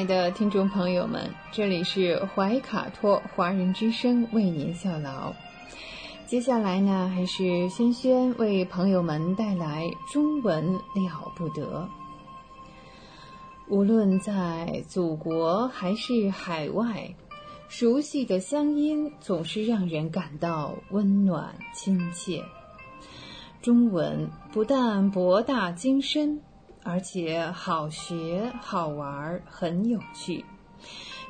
亲爱的听众朋友们，这里是怀卡托华人之声为您效劳。接下来呢，还是轩轩为朋友们带来中文了不得。无论在祖国还是海外，熟悉的乡音总是让人感到温暖亲切。中文不但博大精深。而且好学、好玩、很有趣。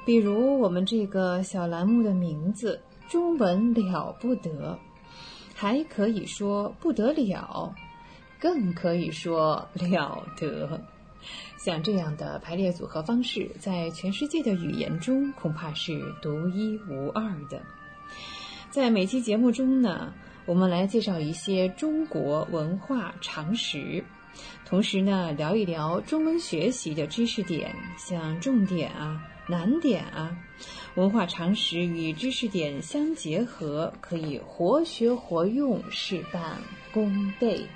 比如我们这个小栏目的名字“中文了不得”，还可以说不得了，更可以说了得。像这样的排列组合方式，在全世界的语言中恐怕是独一无二的。在每期节目中呢，我们来介绍一些中国文化常识。同时呢，聊一聊中文学习的知识点，像重点啊、难点啊，文化常识与知识点相结合，可以活学活用，事半功倍。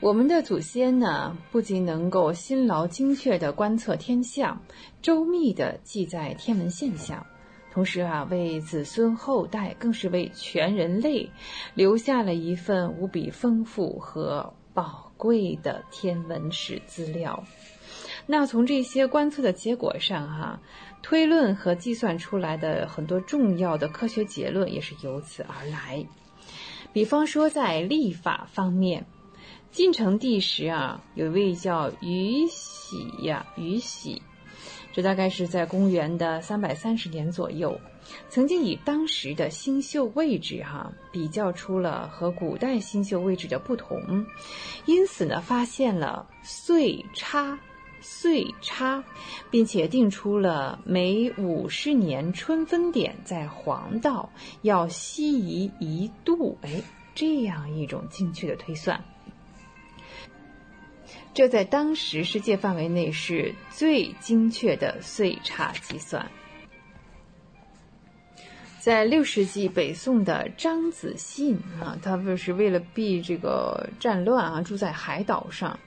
我们的祖先呢，不仅能够辛劳精确地观测天象，周密地记载天文现象，同时啊，为子孙后代，更是为全人类留下了一份无比丰富和。宝贵的天文史资料，那从这些观测的结果上，哈，推论和计算出来的很多重要的科学结论也是由此而来。比方说，在历法方面，晋成帝时啊，有一位叫于喜呀，于喜，这大概是在公元的三百三十年左右。曾经以当时的星宿位置哈比较出了和古代星宿位置的不同，因此呢发现了岁差，岁差，并且定出了每五十年春分点在黄道要西移一度，哎，这样一种精确的推算，这在当时世界范围内是最精确的岁差计算。在六世纪，北宋的张子信啊，他不是为了避这个战乱啊，住在海岛上。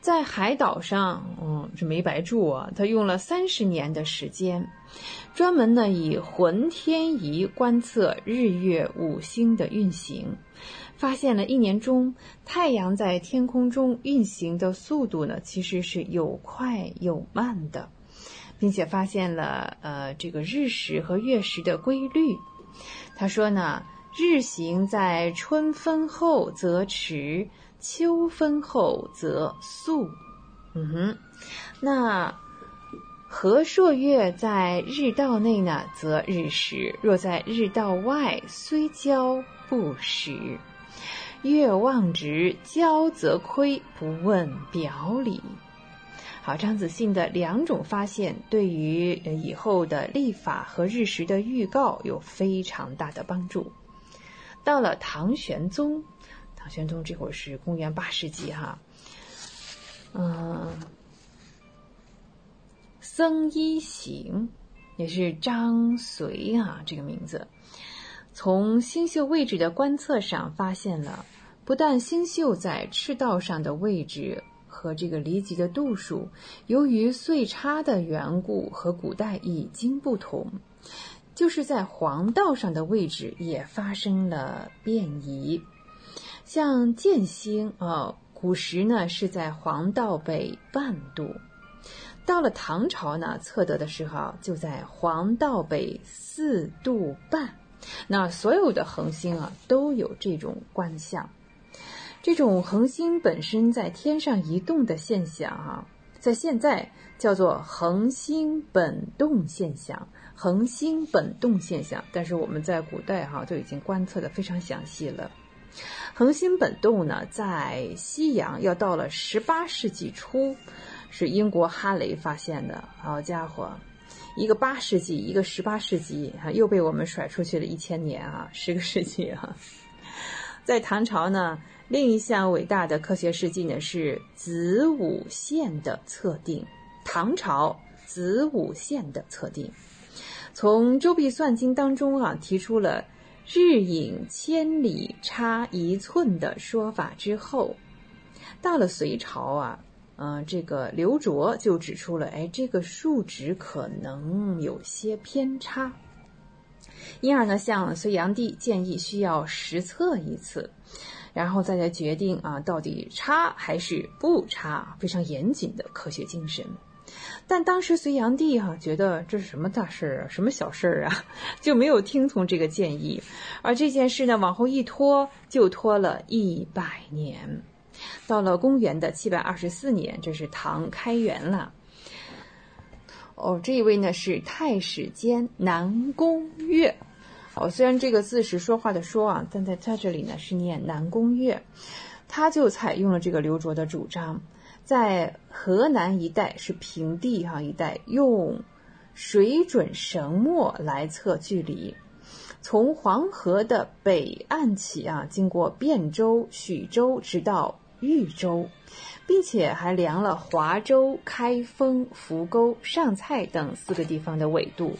在海岛上，嗯，是没白住啊，他用了三十年的时间，专门呢以浑天仪观测日月五星的运行，发现了一年中太阳在天空中运行的速度呢，其实是有快有慢的。并且发现了呃这个日食和月食的规律。他说呢，日行在春分后则迟，秋分后则速。嗯哼，那和朔月在日道内呢，则日食；若在日道外，虽交不食。月望直，交则亏，不问表里。好，张子信的两种发现对于以后的历法和日食的预告有非常大的帮助。到了唐玄宗，唐玄宗这会儿是公元八世纪哈，嗯，僧一行也是张随啊这个名字，从星宿位置的观测上发现了，不但星宿在赤道上的位置。和这个离极的度数，由于岁差的缘故，和古代已经不同，就是在黄道上的位置也发生了变移。像建星啊，古时呢是在黄道北半度，到了唐朝呢测得的时候就在黄道北四度半。那所有的恒星啊都有这种观象。这种恒星本身在天上移动的现象，哈，在现在叫做恒星本动现象。恒星本动现象，但是我们在古代哈都已经观测的非常详细了。恒星本动呢，在西洋要到了十八世纪初，是英国哈雷发现的。好家伙，一个八世纪，一个十八世纪，哈又被我们甩出去了一千年啊，十个世纪啊。在唐朝呢，另一项伟大的科学事迹呢是子午线的测定。唐朝子午线的测定，从《周髀算经》当中啊提出了。日影千里差一寸的说法之后，到了隋朝啊，呃，这个刘卓就指出了，哎，这个数值可能有些偏差，因而呢，向隋炀帝建议需要实测一次，然后再来决定啊，到底差还是不差，非常严谨的科学精神。但当时隋炀帝哈觉得这是什么大事儿啊，什么小事儿啊，就没有听从这个建议，而这件事呢往后一拖就拖了一百年，到了公元的七百二十四年，这是唐开元了。哦，这一位呢是太史监南宫岳，哦，虽然这个字是说话的说啊，但在他这里呢是念南宫月，他就采用了这个刘卓的主张。在河南一带是平地哈一带，用水准绳墨来测距离，从黄河的北岸起啊，经过汴州、许州，直到豫州，并且还量了华州、开封、扶沟、上蔡等四个地方的纬度，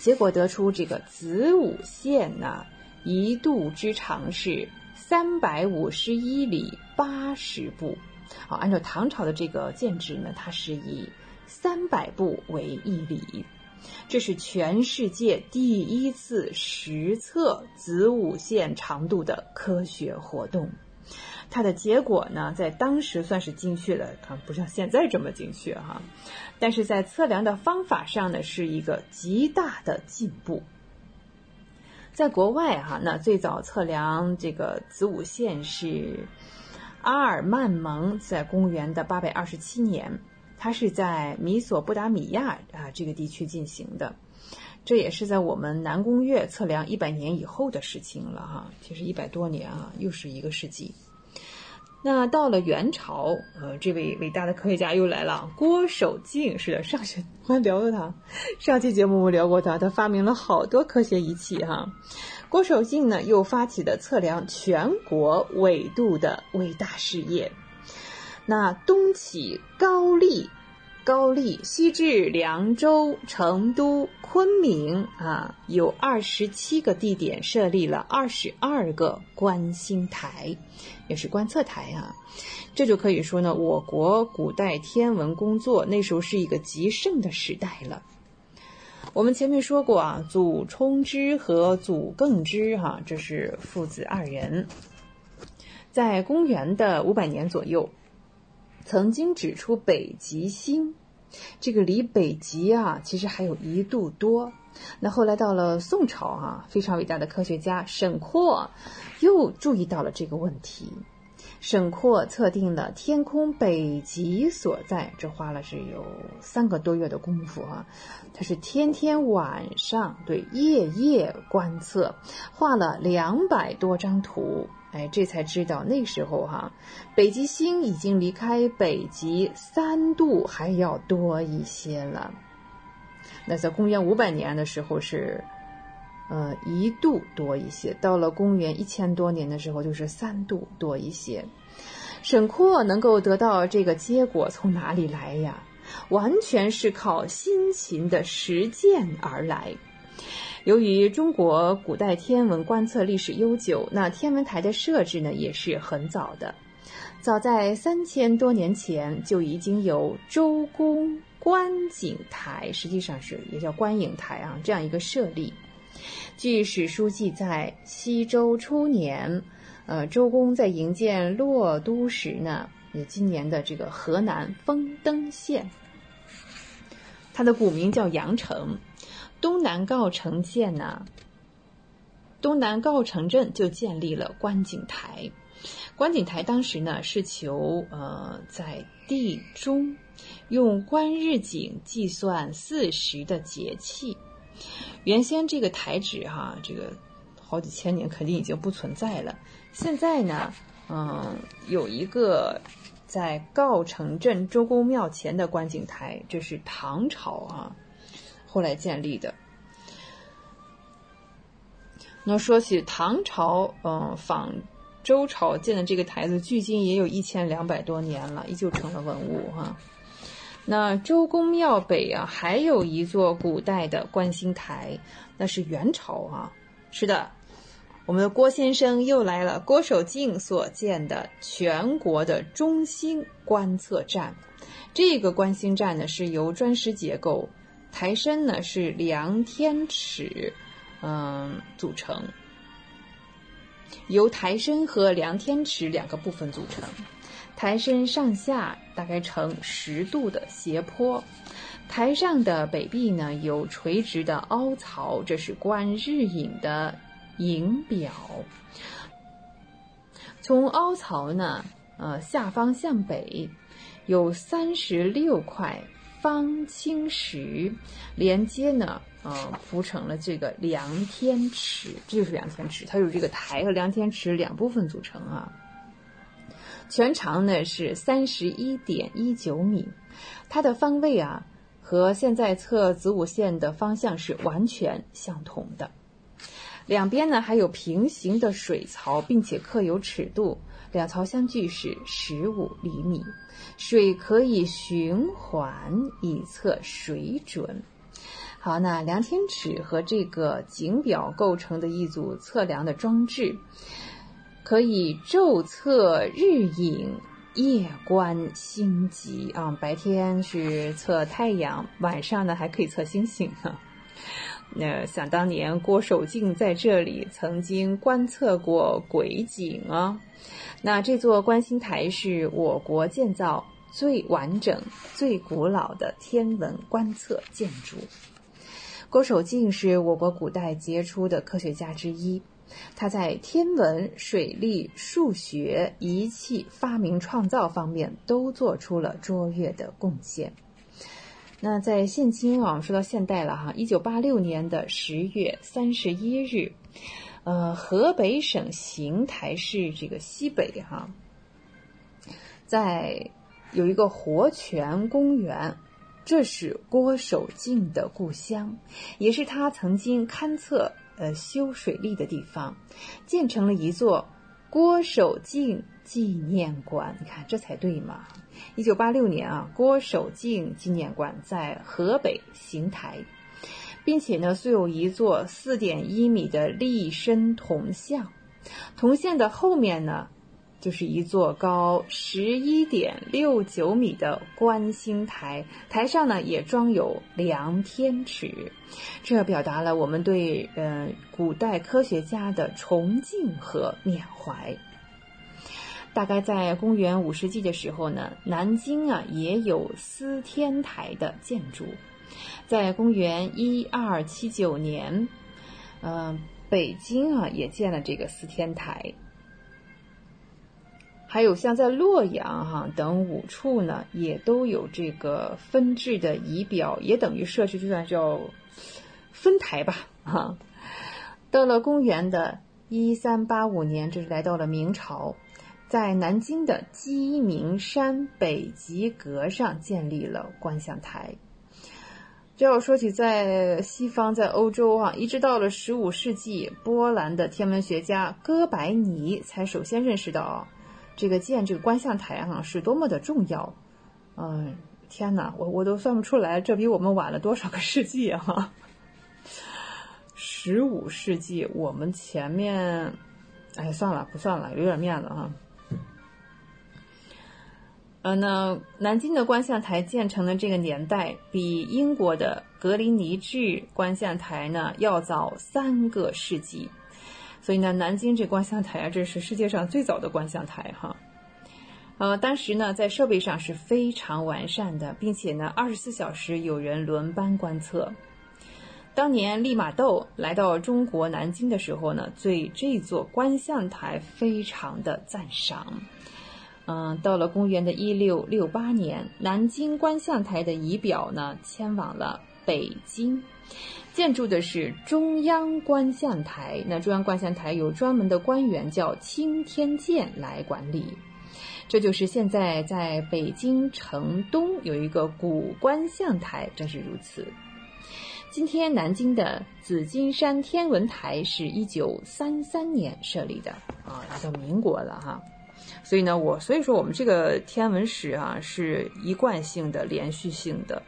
结果得出这个子午线呐，一度之长是三百五十一里八十步。好，按照唐朝的这个建制呢，它是以三百步为一里，这是全世界第一次实测子午线长度的科学活动。它的结果呢，在当时算是精确的，啊，不像现在这么精确哈。但是在测量的方法上呢，是一个极大的进步。在国外哈，那最早测量这个子午线是。阿尔曼蒙在公元的八百二十七年，他是在米索不达米亚啊这个地区进行的，这也是在我们南宫月测量一百年以后的事情了哈。其实一百多年啊，又是一个世纪。那到了元朝，呃，这位伟大的科学家又来了，郭守敬是的，上学我还聊过他，上期节目我聊过他，他发明了好多科学仪器哈。郭守敬呢，又发起了测量全国纬度的伟大事业。那东起高丽，高丽西至凉州、成都、昆明啊，有二十七个地点设立了二十二个观星台，也是观测台啊。这就可以说呢，我国古代天文工作那时候是一个极盛的时代了。我们前面说过啊，祖冲之和祖更之哈，这是父子二人，在公元的五百年左右，曾经指出北极星，这个离北极啊，其实还有一度多。那后来到了宋朝啊，非常伟大的科学家沈括又注意到了这个问题。沈括测定了天空北极所在，这花了是有三个多月的功夫啊。他是天天晚上对夜夜观测，画了两百多张图，哎，这才知道那时候哈，北极星已经离开北极三度还要多一些了。那在公元五百年的时候是。呃，一度多一些，到了公元一千多年的时候，就是三度多一些。沈括能够得到这个结果，从哪里来呀？完全是靠辛勤的实践而来。由于中国古代天文观测历史悠久，那天文台的设置呢也是很早的，早在三千多年前就已经有周公观景台，实际上是也叫观影台啊，这样一个设立。据史书记载，西周初年，呃，周公在营建洛都时呢，也今年的这个河南丰登县，它的古名叫阳城，东南告城县呢，东南告城镇就建立了观景台。观景台当时呢是求呃在地中用观日景计算四时的节气。原先这个台址哈，这个好几千年肯定已经不存在了。现在呢，嗯，有一个在告城镇周公庙前的观景台，这是唐朝啊后来建立的。那说起唐朝，嗯，仿周朝建的这个台子，距今也有一千两百多年了，依旧成了文物哈。那周公庙北啊，还有一座古代的观星台，那是元朝啊。是的，我们的郭先生又来了。郭守敬所建的全国的中心观测站，这个观星站呢是由砖石结构，台身呢是量天尺，嗯组成，由台身和量天尺两个部分组成。台身上下大概呈十度的斜坡，台上的北壁呢有垂直的凹槽，这是观日影的影表。从凹槽呢，呃下方向北有三十六块方青石连接呢，呃铺成了这个量天尺，这就是量天尺，它有这个台和量天尺两部分组成啊。全长呢是三十一点一九米，它的方位啊和现在测子午线的方向是完全相同的。两边呢还有平行的水槽，并且刻有尺度，两槽相距是十五厘米，水可以循环以测水准。好，那量天尺和这个景表构成的一组测量的装置。可以昼测日影，夜观星极啊！白天是测太阳，晚上呢还可以测星星呢。那想当年郭守敬在这里曾经观测过鬼景啊。那这座观星台是我国建造最完整、最古老的天文观测建筑。郭守敬是我国古代杰出的科学家之一。他在天文、水利、数学、仪器发明创造方面都做出了卓越的贡献。那在现今啊，我们说到现代了哈，一九八六年的十月三十一日，呃，河北省邢台市这个西北哈，在有一个活泉公园，这是郭守敬的故乡，也是他曾经勘测。呃，修水利的地方，建成了一座郭守敬纪念馆。你看，这才对嘛！一九八六年啊，郭守敬纪念馆在河北邢台，并且呢，素有一座四点一米的立身铜像，铜像的后面呢。就是一座高十一点六九米的观星台，台上呢也装有量天尺，这表达了我们对呃古代科学家的崇敬和缅怀。大概在公元五世纪的时候呢，南京啊也有司天台的建筑，在公元一二七九年，嗯，北京啊也建了这个司天台。还有像在洛阳哈等五处呢，也都有这个分制的仪表，也等于设置就算叫分台吧哈。到了公元的一三八五年，这是来到了明朝，在南京的鸡鸣山北极阁上建立了观象台。这要说起在西方，在欧洲啊，一直到了十五世纪，波兰的天文学家哥白尼才首先认识到。这个建这个观象台哈是多么的重要，嗯，天哪，我我都算不出来，这比我们晚了多少个世纪啊！十五世纪，我们前面，哎，算了，不算了，有点面子哈。呃，那南京的观象台建成的这个年代，比英国的格林尼治观象台呢要早三个世纪。所以呢，南京这观象台啊，这是世界上最早的观象台哈。呃，当时呢，在设备上是非常完善的，并且呢，二十四小时有人轮班观测。当年利玛窦来到中国南京的时候呢，对这座观象台非常的赞赏。嗯，到了公元的一六六八年，南京观象台的仪表呢，迁往了北京。建筑的是中央观象台，那中央观象台有专门的官员叫青天监来管理。这就是现在在北京城东有一个古观象台，正是如此。今天南京的紫金山天文台是一九三三年设立的啊，来到民国了哈。所以呢，我所以说我们这个天文史啊是一贯性的、连续性的。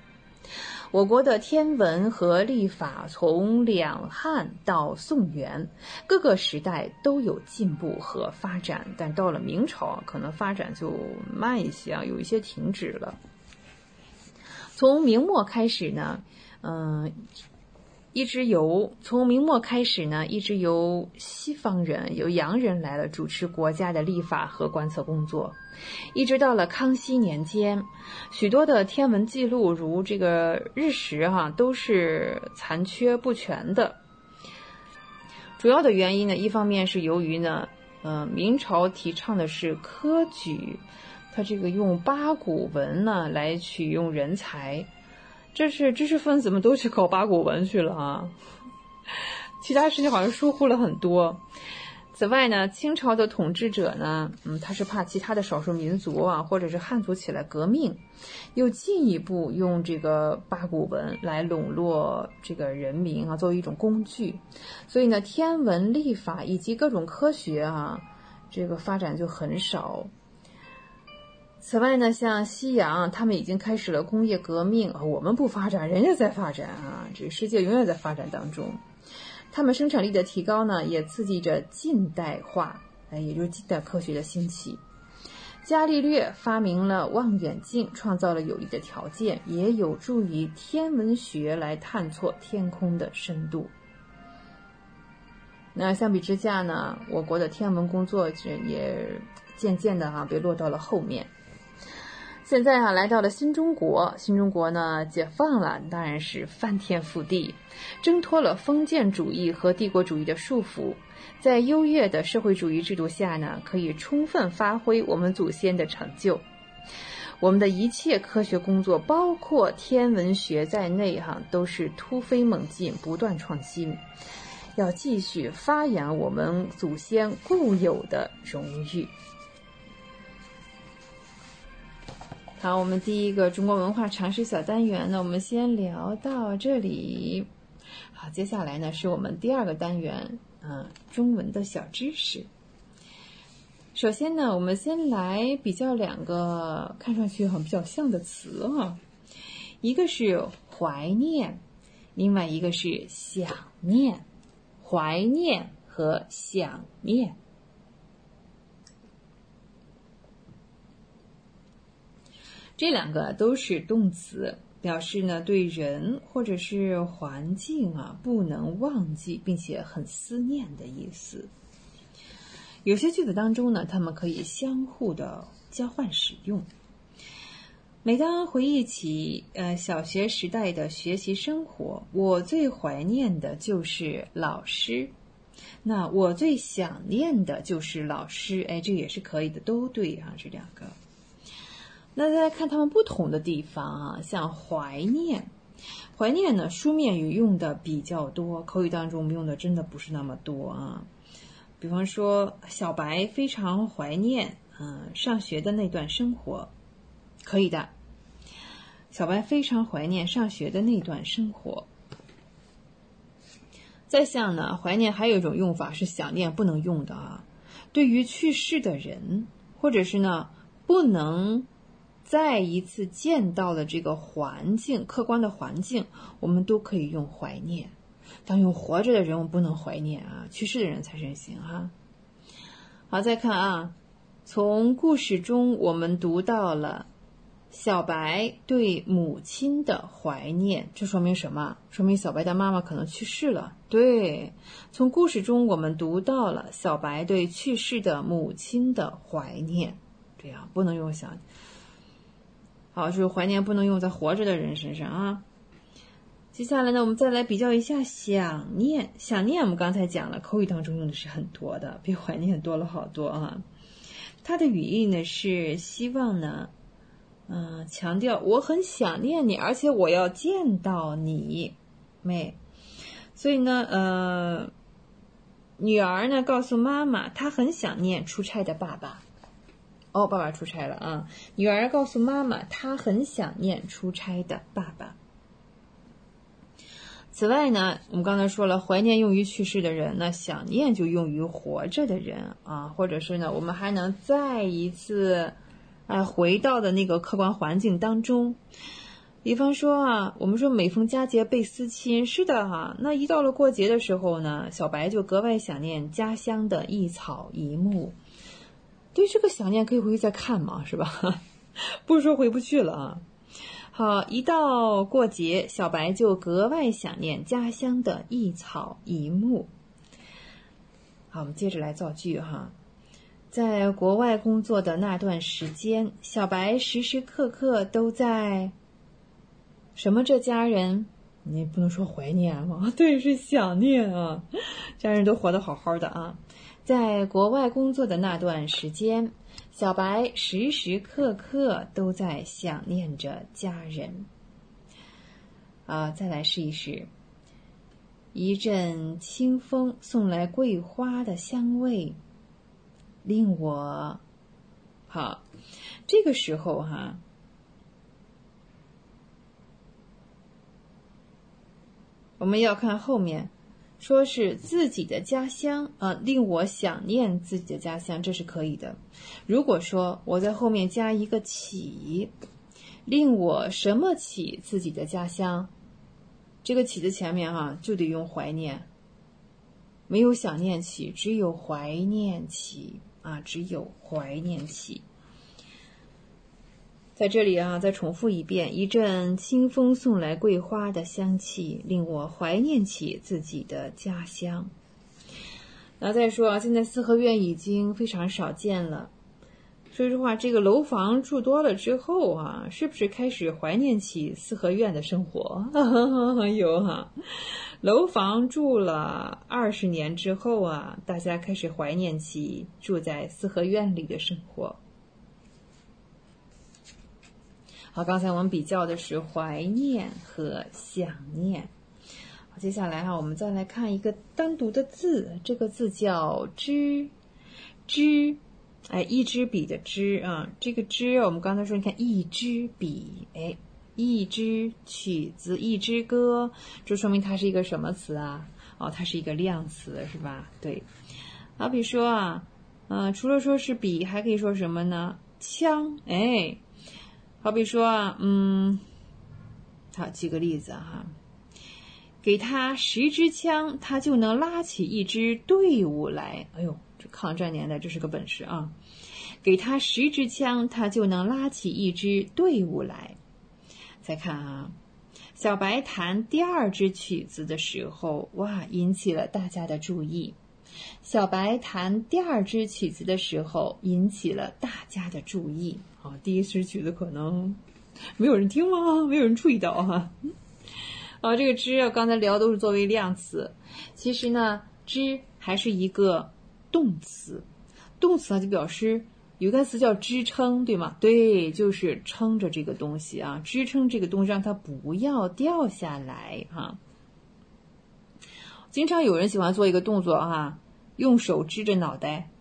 我国的天文和历法从两汉到宋元，各个时代都有进步和发展，但到了明朝，可能发展就慢一些啊，有一些停止了。从明末开始呢。嗯，一直由从明末开始呢，一直由西方人、由洋人来了主持国家的立法和观测工作，一直到了康熙年间，许多的天文记录如这个日食哈，都是残缺不全的。主要的原因呢，一方面是由于呢，嗯，明朝提倡的是科举，他这个用八股文呢来取用人才。这是知识分子们都去搞八股文去了啊，其他事情好像疏忽了很多。此外呢，清朝的统治者呢，嗯，他是怕其他的少数民族啊，或者是汉族起来革命，又进一步用这个八股文来笼络这个人民啊，作为一种工具。所以呢，天文历法以及各种科学啊，这个发展就很少。此外呢，像西洋，他们已经开始了工业革命我们不发展，人家在发展啊！这个世界永远在发展当中。他们生产力的提高呢，也刺激着近代化，哎，也就是近代科学的兴起。伽利略发明了望远镜，创造了有利的条件，也有助于天文学来探测天空的深度。那相比之下呢，我国的天文工作也渐渐的啊被落到了后面。现在啊，来到了新中国，新中国呢解放了，当然是翻天覆地，挣脱了封建主义和帝国主义的束缚，在优越的社会主义制度下呢，可以充分发挥我们祖先的成就。我们的一切科学工作，包括天文学在内，哈，都是突飞猛进，不断创新，要继续发扬我们祖先固有的荣誉。好，我们第一个中国文化常识小单元呢，我们先聊到这里。好，接下来呢是我们第二个单元，嗯，中文的小知识。首先呢，我们先来比较两个看上去很比较像的词哈，一个是怀念，另外一个是想念。怀念和想念。这两个都是动词，表示呢对人或者是环境啊不能忘记，并且很思念的意思。有些句子当中呢，他们可以相互的交换使用。每当回忆起呃小学时代的学习生活，我最怀念的就是老师。那我最想念的就是老师。哎，这也是可以的，都对啊，这两个。那再来看他们不同的地方啊，像怀念，怀念呢，书面语用的比较多，口语当中我们用的真的不是那么多啊。比方说，小白非常怀念嗯上学的那段生活，可以的。小白非常怀念上学的那段生活。再像呢，怀念还有一种用法是想念不能用的啊，对于去世的人，或者是呢不能。再一次见到了这个环境，客观的环境，我们都可以用怀念。当用活着的人，我们不能怀念啊，去世的人才是行哈。好，再看啊，从故事中我们读到了小白对母亲的怀念，这说明什么？说明小白的妈妈可能去世了。对，从故事中我们读到了小白对去世的母亲的怀念。对呀，不能用想。好，就是怀念不能用在活着的人身上啊。接下来呢，我们再来比较一下想念。想念我们刚才讲了，口语当中用的是很多的，比怀念多了好多啊。它的语义呢是希望呢，嗯，强调我很想念你，而且我要见到你。妹。所以呢，呃，女儿呢告诉妈妈，她很想念出差的爸爸。哦，爸爸出差了啊！女儿告诉妈妈，她很想念出差的爸爸。此外呢，我们刚才说了，怀念用于去世的人，那想念就用于活着的人啊，或者是呢，我们还能再一次，哎，回到的那个客观环境当中。比方说啊，我们说每逢佳节倍思亲，是的哈。那一到了过节的时候呢，小白就格外想念家乡的一草一木。对这个想念，可以回去再看嘛，是吧？不是说回不去了啊。好，一到过节，小白就格外想念家乡的一草一木。好，我们接着来造句哈。在国外工作的那段时间，小白时时刻刻都在什么？这家人，你不能说怀念吗？对，是想念啊。家人都活得好好的啊。在国外工作的那段时间。小白时时刻刻都在想念着家人。啊，再来试一试。一阵清风送来桂花的香味，令我好。这个时候哈，我们要看后面。说是自己的家乡啊，令我想念自己的家乡，这是可以的。如果说我在后面加一个起，令我什么起自己的家乡，这个起的前面哈就得用怀念，没有想念起，只有怀念起啊，只有怀念起。在这里啊，再重复一遍：一阵清风送来桂花的香气，令我怀念起自己的家乡。那再说啊，现在四合院已经非常少见了。说实话，这个楼房住多了之后啊，是不是开始怀念起四合院的生活？有哈，楼房住了二十年之后啊，大家开始怀念起住在四合院里的生活。好，刚才我们比较的是怀念和想念。好，接下来哈，我们再来看一个单独的字，这个字叫“支”，支，哎，一支笔的支啊。这个支，我们刚才说，你看一支笔，哎，一支曲子，一支歌，这说明它是一个什么词啊？哦，它是一个量词，是吧？对。好比说啊，嗯，除了说是笔，还可以说什么呢？枪，哎。好比说啊，嗯，好，举个例子哈，给他十支枪，他就能拉起一支队伍来。哎呦，这抗战年代这是个本事啊！给他十支枪，他就能拉起一支队伍来。再看啊，小白弹第二支曲子的时候，哇，引起了大家的注意。小白弹第二支曲子的时候，引起了大家的注意。啊，第一支曲子可能没有人听吗？没有人注意到哈。啊，这个“支”啊，刚才聊都是作为量词，其实呢，“支”还是一个动词。动词啊，就表示有个词叫支撑，对吗？对，就是撑着这个东西啊，支撑这个东西，让它不要掉下来哈。经常有人喜欢做一个动作哈，用手支着脑袋。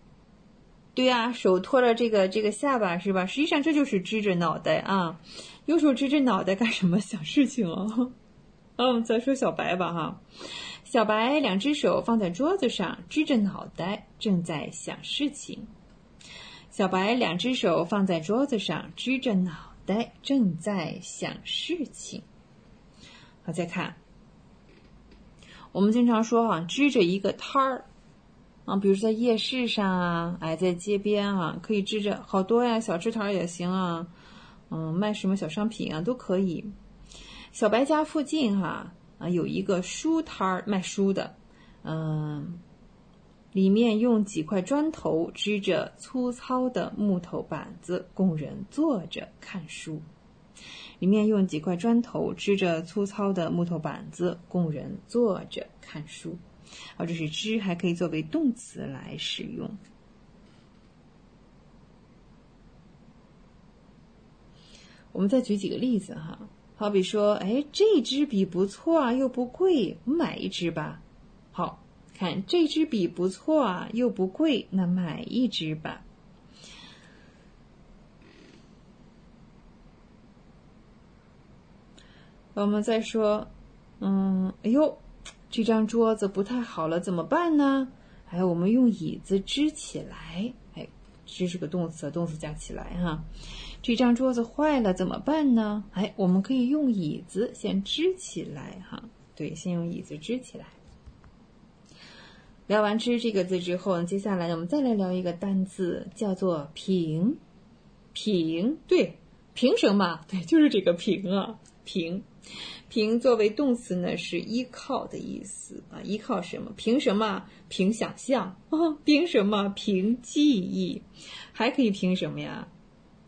对呀，手托着这个这个下巴是吧？实际上这就是支着脑袋啊，右手支着脑袋干什么？想事情哦。嗯，再说小白吧哈，小白两只手放在桌子上，支着脑袋，正在想事情。小白两只手放在桌子上，支着脑袋，正在想事情。好，再看，我们经常说哈，支着一个摊儿。啊，比如在夜市上啊，哎，在街边啊，可以支着好多呀，小吃摊也行啊，嗯，卖什么小商品啊都可以。小白家附近哈啊有一个书摊儿卖书的，嗯，里面用几块砖头支着粗糙的木头板子，供人坐着看书。里面用几块砖头支着粗糙的木头板子，供人坐着看书。或者是“支”还可以作为动词来使用。我们再举几个例子哈。好比说，哎，这支笔不错啊，又不贵，我买一支吧。好看，这支笔不错啊，又不贵，那买一支吧。我们再说，嗯，哎呦，这张桌子不太好了，怎么办呢？哎，我们用椅子支起来。哎，支是个动词，动词加起来哈。这张桌子坏了怎么办呢？哎，我们可以用椅子先支起来哈。对，先用椅子支起来。聊完“支”这个字之后呢，接下来我们再来聊一个单字，叫做“平”。平，对，凭什么？对，就是这个“平”啊，平。凭作为动词呢，是依靠的意思啊。依靠什么？凭什么？凭想象啊？凭什么？凭记忆？还可以凭什么呀？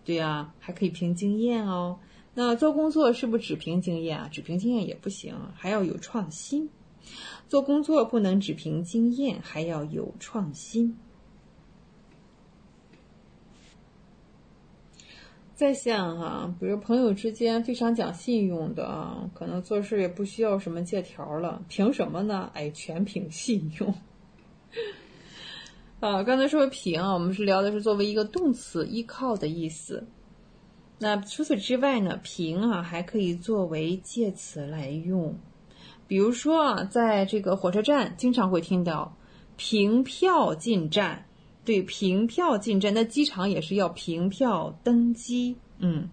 对呀，还可以凭经验哦。那做工作是不是只凭经验啊？只凭经验也不行，还要有创新。做工作不能只凭经验，还要有创新。在线哈，比如朋友之间非常讲信用的啊，可能做事也不需要什么借条了，凭什么呢？哎，全凭信用。啊，刚才说凭啊，我们是聊的是作为一个动词依靠的意思。那除此之外呢，凭啊还可以作为介词来用，比如说啊，在这个火车站经常会听到凭票进站。对，凭票进站，那机场也是要凭票登机。嗯，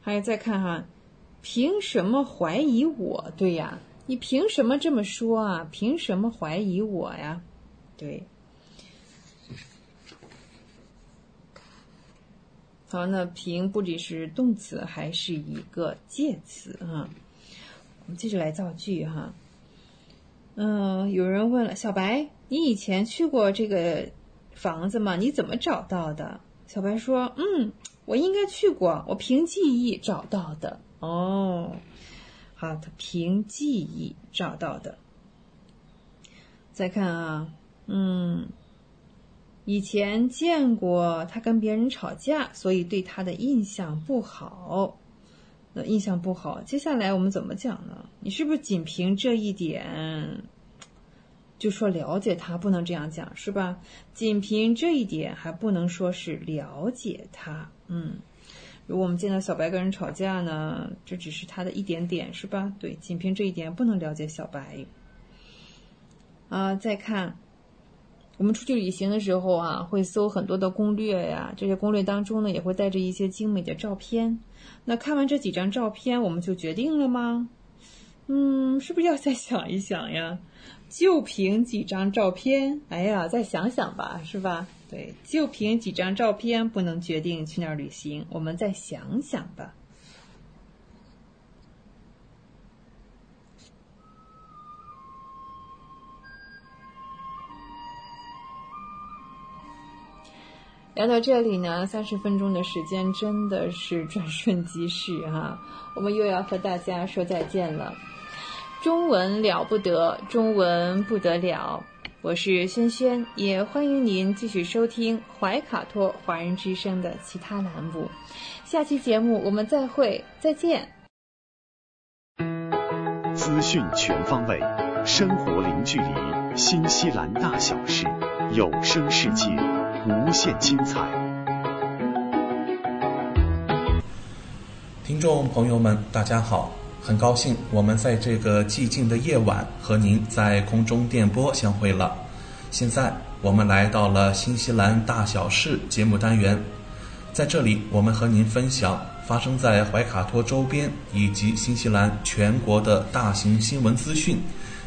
还有再看哈，凭什么怀疑我？对呀，你凭什么这么说啊？凭什么怀疑我呀？对。好，那凭不仅是动词，还是一个介词哈。我们接着来造句哈。嗯，有人问了，小白，你以前去过这个？房子嘛，你怎么找到的？小白说：“嗯，我应该去过，我凭记忆找到的。”哦，好，他凭记忆找到的。再看啊，嗯，以前见过他跟别人吵架，所以对他的印象不好。那印象不好，接下来我们怎么讲呢？你是不是仅凭这一点？就说了解他不能这样讲是吧？仅凭这一点还不能说是了解他。嗯，如果我们见到小白跟人吵架呢，这只是他的一点点是吧？对，仅凭这一点不能了解小白。啊，再看，我们出去旅行的时候啊，会搜很多的攻略呀，这些攻略当中呢，也会带着一些精美的照片。那看完这几张照片，我们就决定了吗？嗯，是不是要再想一想呀？就凭几张照片，哎呀，再想想吧，是吧？对，就凭几张照片不能决定去哪儿旅行，我们再想想吧。聊到这里呢，三十分钟的时间真的是转瞬即逝哈，我们又要和大家说再见了。中文了不得，中文不得了。我是轩轩，也欢迎您继续收听怀卡托华人之声的其他栏目。下期节目我们再会，再见。资讯全方位，生活零距离，新西兰大小事，有声世界，无限精彩。听众朋友们，大家好。很高兴我们在这个寂静的夜晚和您在空中电波相会了。现在我们来到了新西兰大小事节目单元，在这里我们和您分享发生在怀卡托周边以及新西兰全国的大型新闻资讯。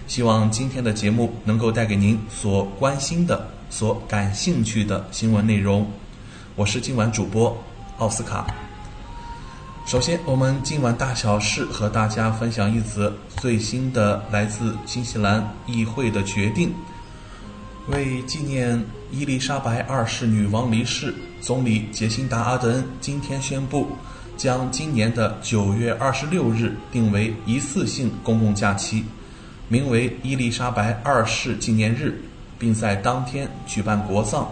希望今天的节目能够带给您所关心的、所感兴趣的新闻内容。我是今晚主播奥斯卡。首先，我们今晚大小事和大家分享一则最新的来自新西兰议会的决定。为纪念伊丽莎白二世女王离世，总理杰辛达·阿德恩今天宣布，将今年的九月二十六日定为一次性公共假期，名为伊丽莎白二世纪念日，并在当天举办国葬。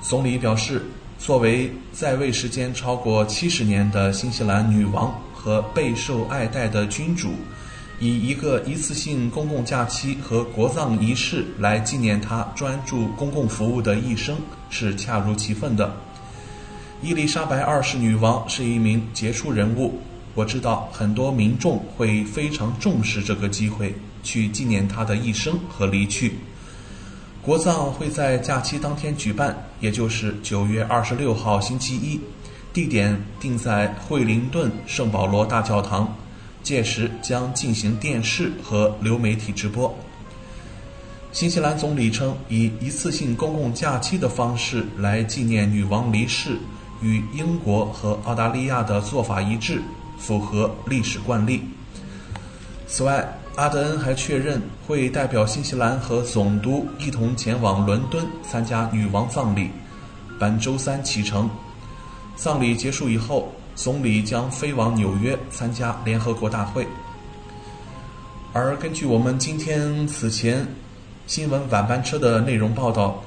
总理表示。作为在位时间超过七十年的新西兰女王和备受爱戴的君主，以一个一次性公共假期和国葬仪式来纪念她专注公共服务的一生，是恰如其分的。伊丽莎白二世女王是一名杰出人物，我知道很多民众会非常重视这个机会去纪念她的一生和离去。国葬会在假期当天举办，也就是九月二十六号星期一，地点定在惠灵顿圣保罗大教堂，届时将进行电视和流媒体直播。新西兰总理称，以一次性公共假期的方式来纪念女王离世。与英国和澳大利亚的做法一致，符合历史惯例。此外，阿德恩还确认会代表新西兰和总督一同前往伦敦参加女王葬礼，本周三启程。葬礼结束以后，总理将飞往纽约参加联合国大会。而根据我们今天此前新闻晚班车的内容报道。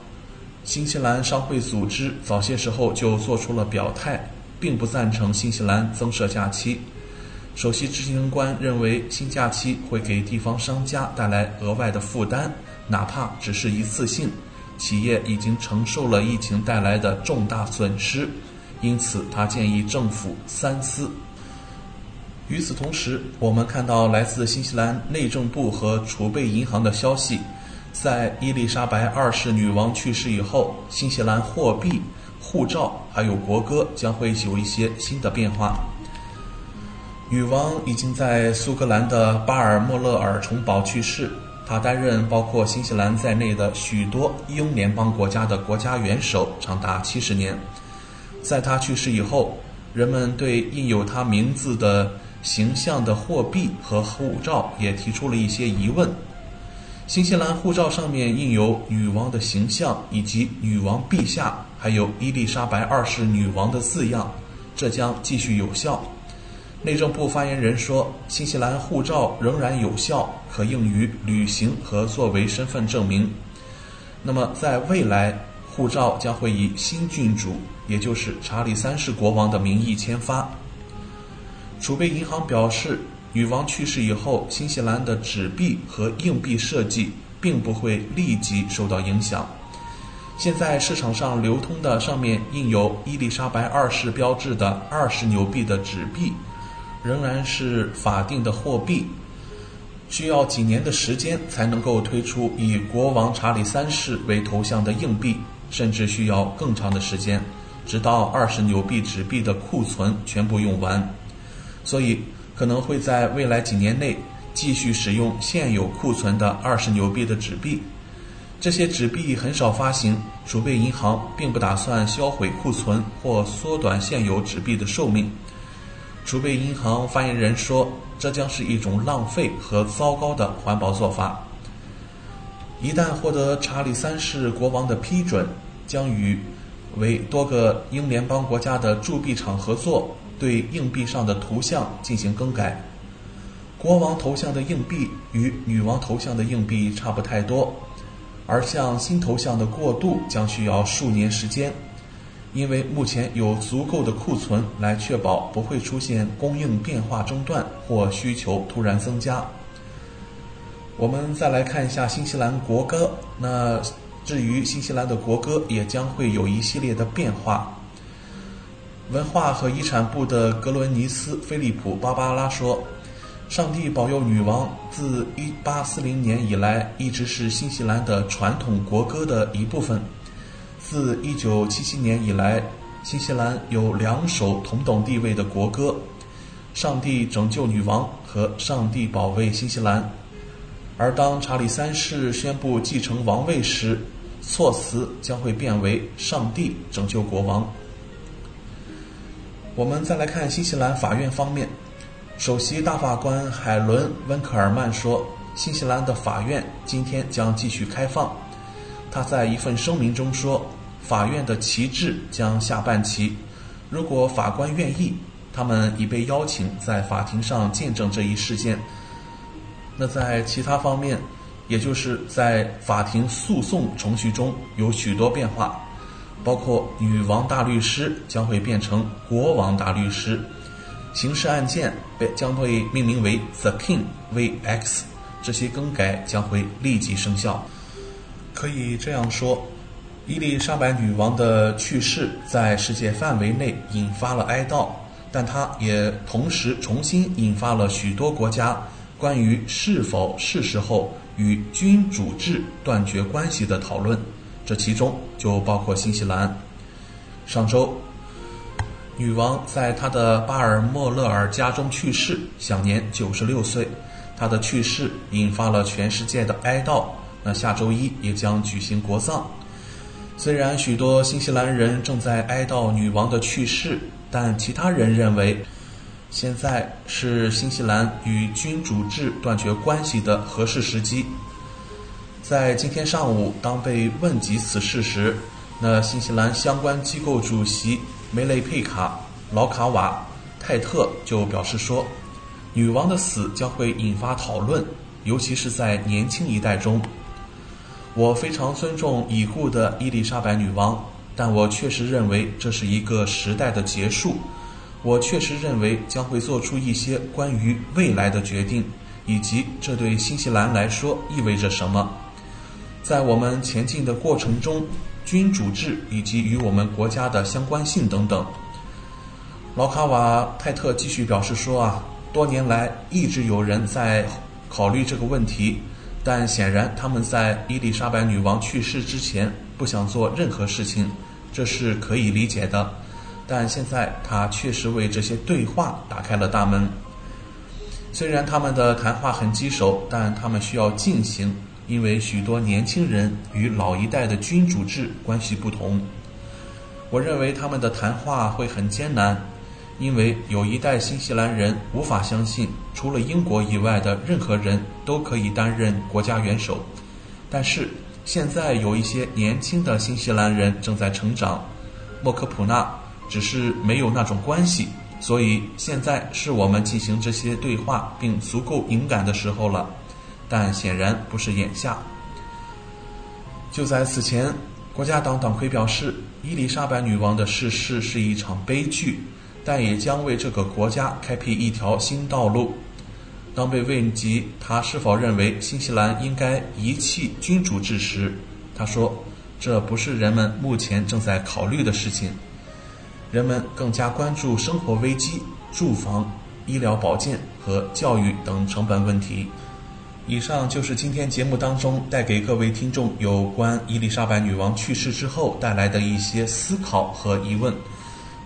新西兰商会组织早些时候就做出了表态，并不赞成新西兰增设假期。首席执行官认为，新假期会给地方商家带来额外的负担，哪怕只是一次性。企业已经承受了疫情带来的重大损失，因此他建议政府三思。与此同时，我们看到来自新西兰内政部和储备银行的消息。在伊丽莎白二世女王去世以后，新西兰货币、护照还有国歌将会有一些新的变化。女王已经在苏格兰的巴尔莫勒尔城堡去世，她担任包括新西兰在内的许多英联邦国家的国家元首长达七十年。在她去世以后，人们对印有她名字的形象的货币和护照也提出了一些疑问。新西兰护照上面印有女王的形象，以及女王陛下，还有伊丽莎白二世女王的字样，这将继续有效。内政部发言人说，新西兰护照仍然有效，可用于旅行和作为身份证明。那么，在未来，护照将会以新郡主，也就是查理三世国王的名义签发。储备银行表示。女王去世以后，新西兰的纸币和硬币设计并不会立即受到影响。现在市场上流通的上面印有伊丽莎白二世标志的二十纽币的纸币，仍然是法定的货币。需要几年的时间才能够推出以国王查理三世为头像的硬币，甚至需要更长的时间，直到二十纽币纸币的库存全部用完。所以。可能会在未来几年内继续使用现有库存的二十纽币的纸币，这些纸币很少发行，储备银行并不打算销毁库存或缩短现有纸币的寿命。储备银行发言人说：“这将是一种浪费和糟糕的环保做法。一旦获得查理三世国王的批准，将与为多个英联邦国家的铸币厂合作。”对硬币上的图像进行更改。国王头像的硬币与女王头像的硬币差不太多，而向新头像的过渡将需要数年时间，因为目前有足够的库存来确保不会出现供应变化中断或需求突然增加。我们再来看一下新西兰国歌，那至于新西兰的国歌也将会有一系列的变化。文化和遗产部的格伦尼斯·菲利普·芭芭拉说：“上帝保佑女王自1840年以来一直是新西兰的传统国歌的一部分。自1977年以来，新西兰有两首同等地位的国歌：《上帝拯救女王》和《上帝保卫新西兰》。而当查理三世宣布继承王位时，措辞将会变为‘上帝拯救国王’。”我们再来看新西兰法院方面，首席大法官海伦·温克尔曼说：“新西兰的法院今天将继续开放。”他在一份声明中说：“法院的旗帜将下半旗，如果法官愿意，他们已被邀请在法庭上见证这一事件。”那在其他方面，也就是在法庭诉讼程序中有许多变化。包括女王大律师将会变成国王大律师，刑事案件被将会命名为 The King vX，这些更改将会立即生效。可以这样说，伊丽莎白女王的去世在世界范围内引发了哀悼，但她也同时重新引发了许多国家关于是否是时候与君主制断绝关系的讨论，这其中就包括新西兰。上周，女王在她的巴尔莫勒尔家中去世，享年九十六岁。她的去世引发了全世界的哀悼。那下周一也将举行国葬。虽然许多新西兰人正在哀悼女王的去世，但其他人认为，现在是新西兰与君主制断绝关系的合适时机。在今天上午，当被问及此事时，那新西兰相关机构主席梅雷佩卡·劳卡瓦泰特就表示说，女王的死将会引发讨论，尤其是在年轻一代中。我非常尊重已故的伊丽莎白女王，但我确实认为这是一个时代的结束。我确实认为将会做出一些关于未来的决定，以及这对新西兰来说意味着什么。在我们前进的过程中，君主制以及与我们国家的相关性等等。劳卡瓦泰特继续表示说：“啊，多年来一直有人在考虑这个问题。”但显然，他们在伊丽莎白女王去世之前不想做任何事情，这是可以理解的。但现在，他确实为这些对话打开了大门。虽然他们的谈话很棘手，但他们需要进行，因为许多年轻人与老一代的君主制关系不同。我认为他们的谈话会很艰难。因为有一代新西兰人无法相信，除了英国以外的任何人都可以担任国家元首，但是现在有一些年轻的新西兰人正在成长，莫克普纳只是没有那种关系，所以现在是我们进行这些对话并足够敏感的时候了，但显然不是眼下。就在此前，国家党党魁表示，伊丽莎白女王的逝世是一场悲剧。但也将为这个国家开辟一条新道路。当被问及他是否认为新西兰应该遗弃君主制时，他说：“这不是人们目前正在考虑的事情。人们更加关注生活危机、住房、医疗保健和教育等成本问题。”以上就是今天节目当中带给各位听众有关伊丽莎白女王去世之后带来的一些思考和疑问。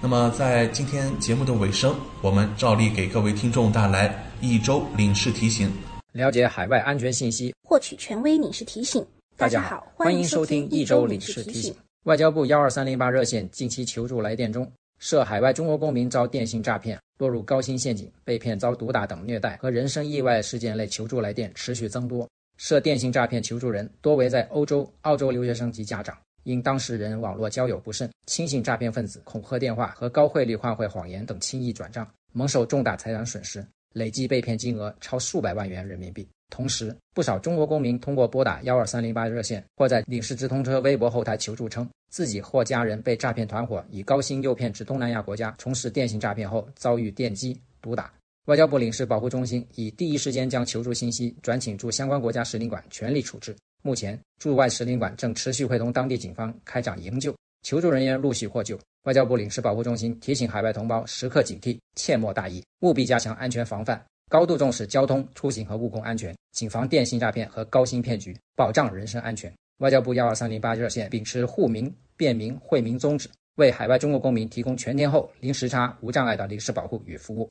那么，在今天节目的尾声，我们照例给各位听众带来一周领事提醒。了解海外安全信息，获取权威领事提醒。大家好，欢迎收听一周领事提醒。外交部幺二三零八热线近期求助来电中，涉海外中国公民遭电信诈骗、落入高薪陷阱、被骗遭毒打等虐待和人身意外事件类求助来电持续增多。涉电信诈骗求助人多为在欧洲、澳洲留学生及家长。因当事人网络交友不慎，轻信诈骗分子恐吓电话和高汇率换汇谎言等轻易转账，蒙受重大财产损失，累计被骗金额超数百万元人民币。同时，不少中国公民通过拨打幺二三零八热线或在领事直通车微博后台求助，称自己或家人被诈骗团伙以高薪诱骗至东南亚国家从事电信诈骗后，遭遇电击、毒打。外交部领事保护中心已第一时间将求助信息转请驻相关国家使领馆全力处置。目前，驻外使领馆正持续会同当地警方开展营救，求助人员陆续获救。外交部领事保护中心提醒海外同胞时刻警惕，切莫大意，务必加强安全防范，高度重视交通出行和务工安全，谨防电信诈骗和高薪骗局，保障人身安全。外交部幺二三零八热线秉持护民、便民、惠民宗旨，为海外中国公民提供全天候、零时差、无障碍的领事保护与服务。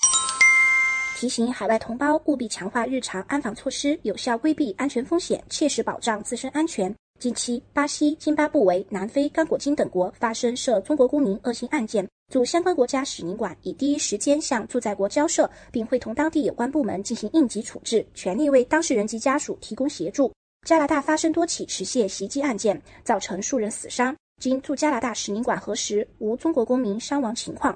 提醒海外同胞务必强化日常安防措施，有效规避安全风险，切实保障自身安全。近期，巴西、津巴布韦、南非、刚果金等国发生涉中国公民恶性案件，驻相关国家使领馆已第一时间向驻在国交涉，并会同当地有关部门进行应急处置，全力为当事人及家属提供协助。加拿大发生多起持械袭击案件，造成数人死伤，经驻加拿大使领馆核实，无中国公民伤亡情况。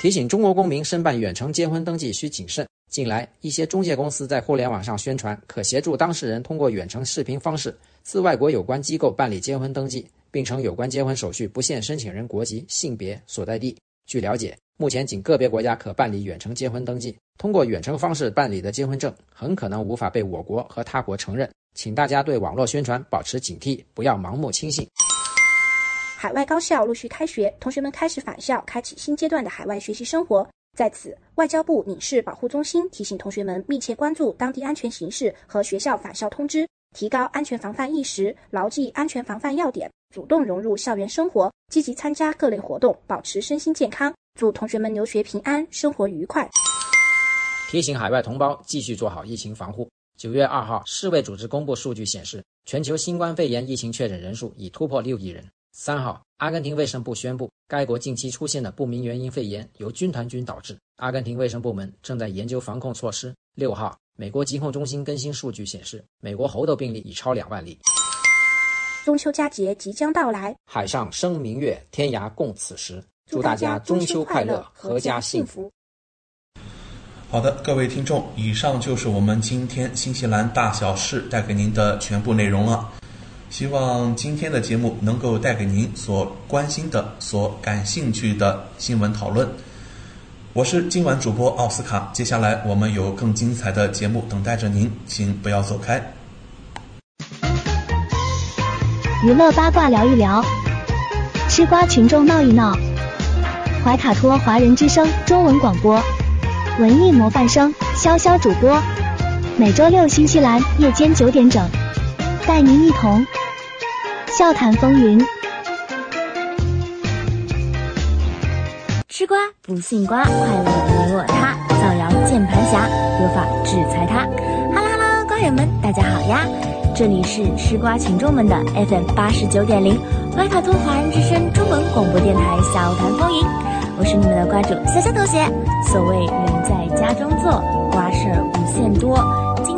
提醒中国公民申办远程结婚登记需谨慎。近来，一些中介公司在互联网上宣传，可协助当事人通过远程视频方式，自外国有关机构办理结婚登记，并称有关结婚手续不限申请人国籍、性别、所在地。据了解，目前仅个别国家可办理远程结婚登记，通过远程方式办理的结婚证很可能无法被我国和他国承认。请大家对网络宣传保持警惕，不要盲目轻信。海外高校陆续开学，同学们开始返校，开启新阶段的海外学习生活。在此，外交部领事保护中心提醒同学们密切关注当地安全形势和学校返校通知，提高安全防范意识，牢记安全防范要点，主动融入校园生活，积极参加各类活动，保持身心健康。祝同学们留学平安，生活愉快。提醒海外同胞继续做好疫情防护。九月二号，世卫组织公布数据显示，全球新冠肺炎疫情确诊人数已突破六亿人。三号，阿根廷卫生部宣布，该国近期出现的不明原因肺炎由军团菌导致，阿根廷卫生部门正在研究防控措施。六号，美国疾控中心更新数据显示，美国猴痘病例已超两万例。中秋佳节即将到来，海上生明月，天涯共此时。祝大家中秋快乐，阖家幸福。好的，各位听众，以上就是我们今天新西兰大小事带给您的全部内容了。希望今天的节目能够带给您所关心的、所感兴趣的新闻讨论。我是今晚主播奥斯卡，接下来我们有更精彩的节目等待着您，请不要走开。娱乐八卦聊一聊，吃瓜群众闹一闹，怀卡托华人之声中文广播。文艺模范生潇潇主播，每周六新西兰夜间九点整，带您一同笑谈风云。吃瓜不信瓜，快乐你我他，造谣键盘侠，有法制裁他。哈喽哈喽，瓜友们，大家好呀！这里是吃瓜群众们的 FM 八十九点零，怀卡托华人之声中文广播电台笑谈风云。我是你们的瓜主小小同学。所谓人在家中坐，瓜事儿无限多。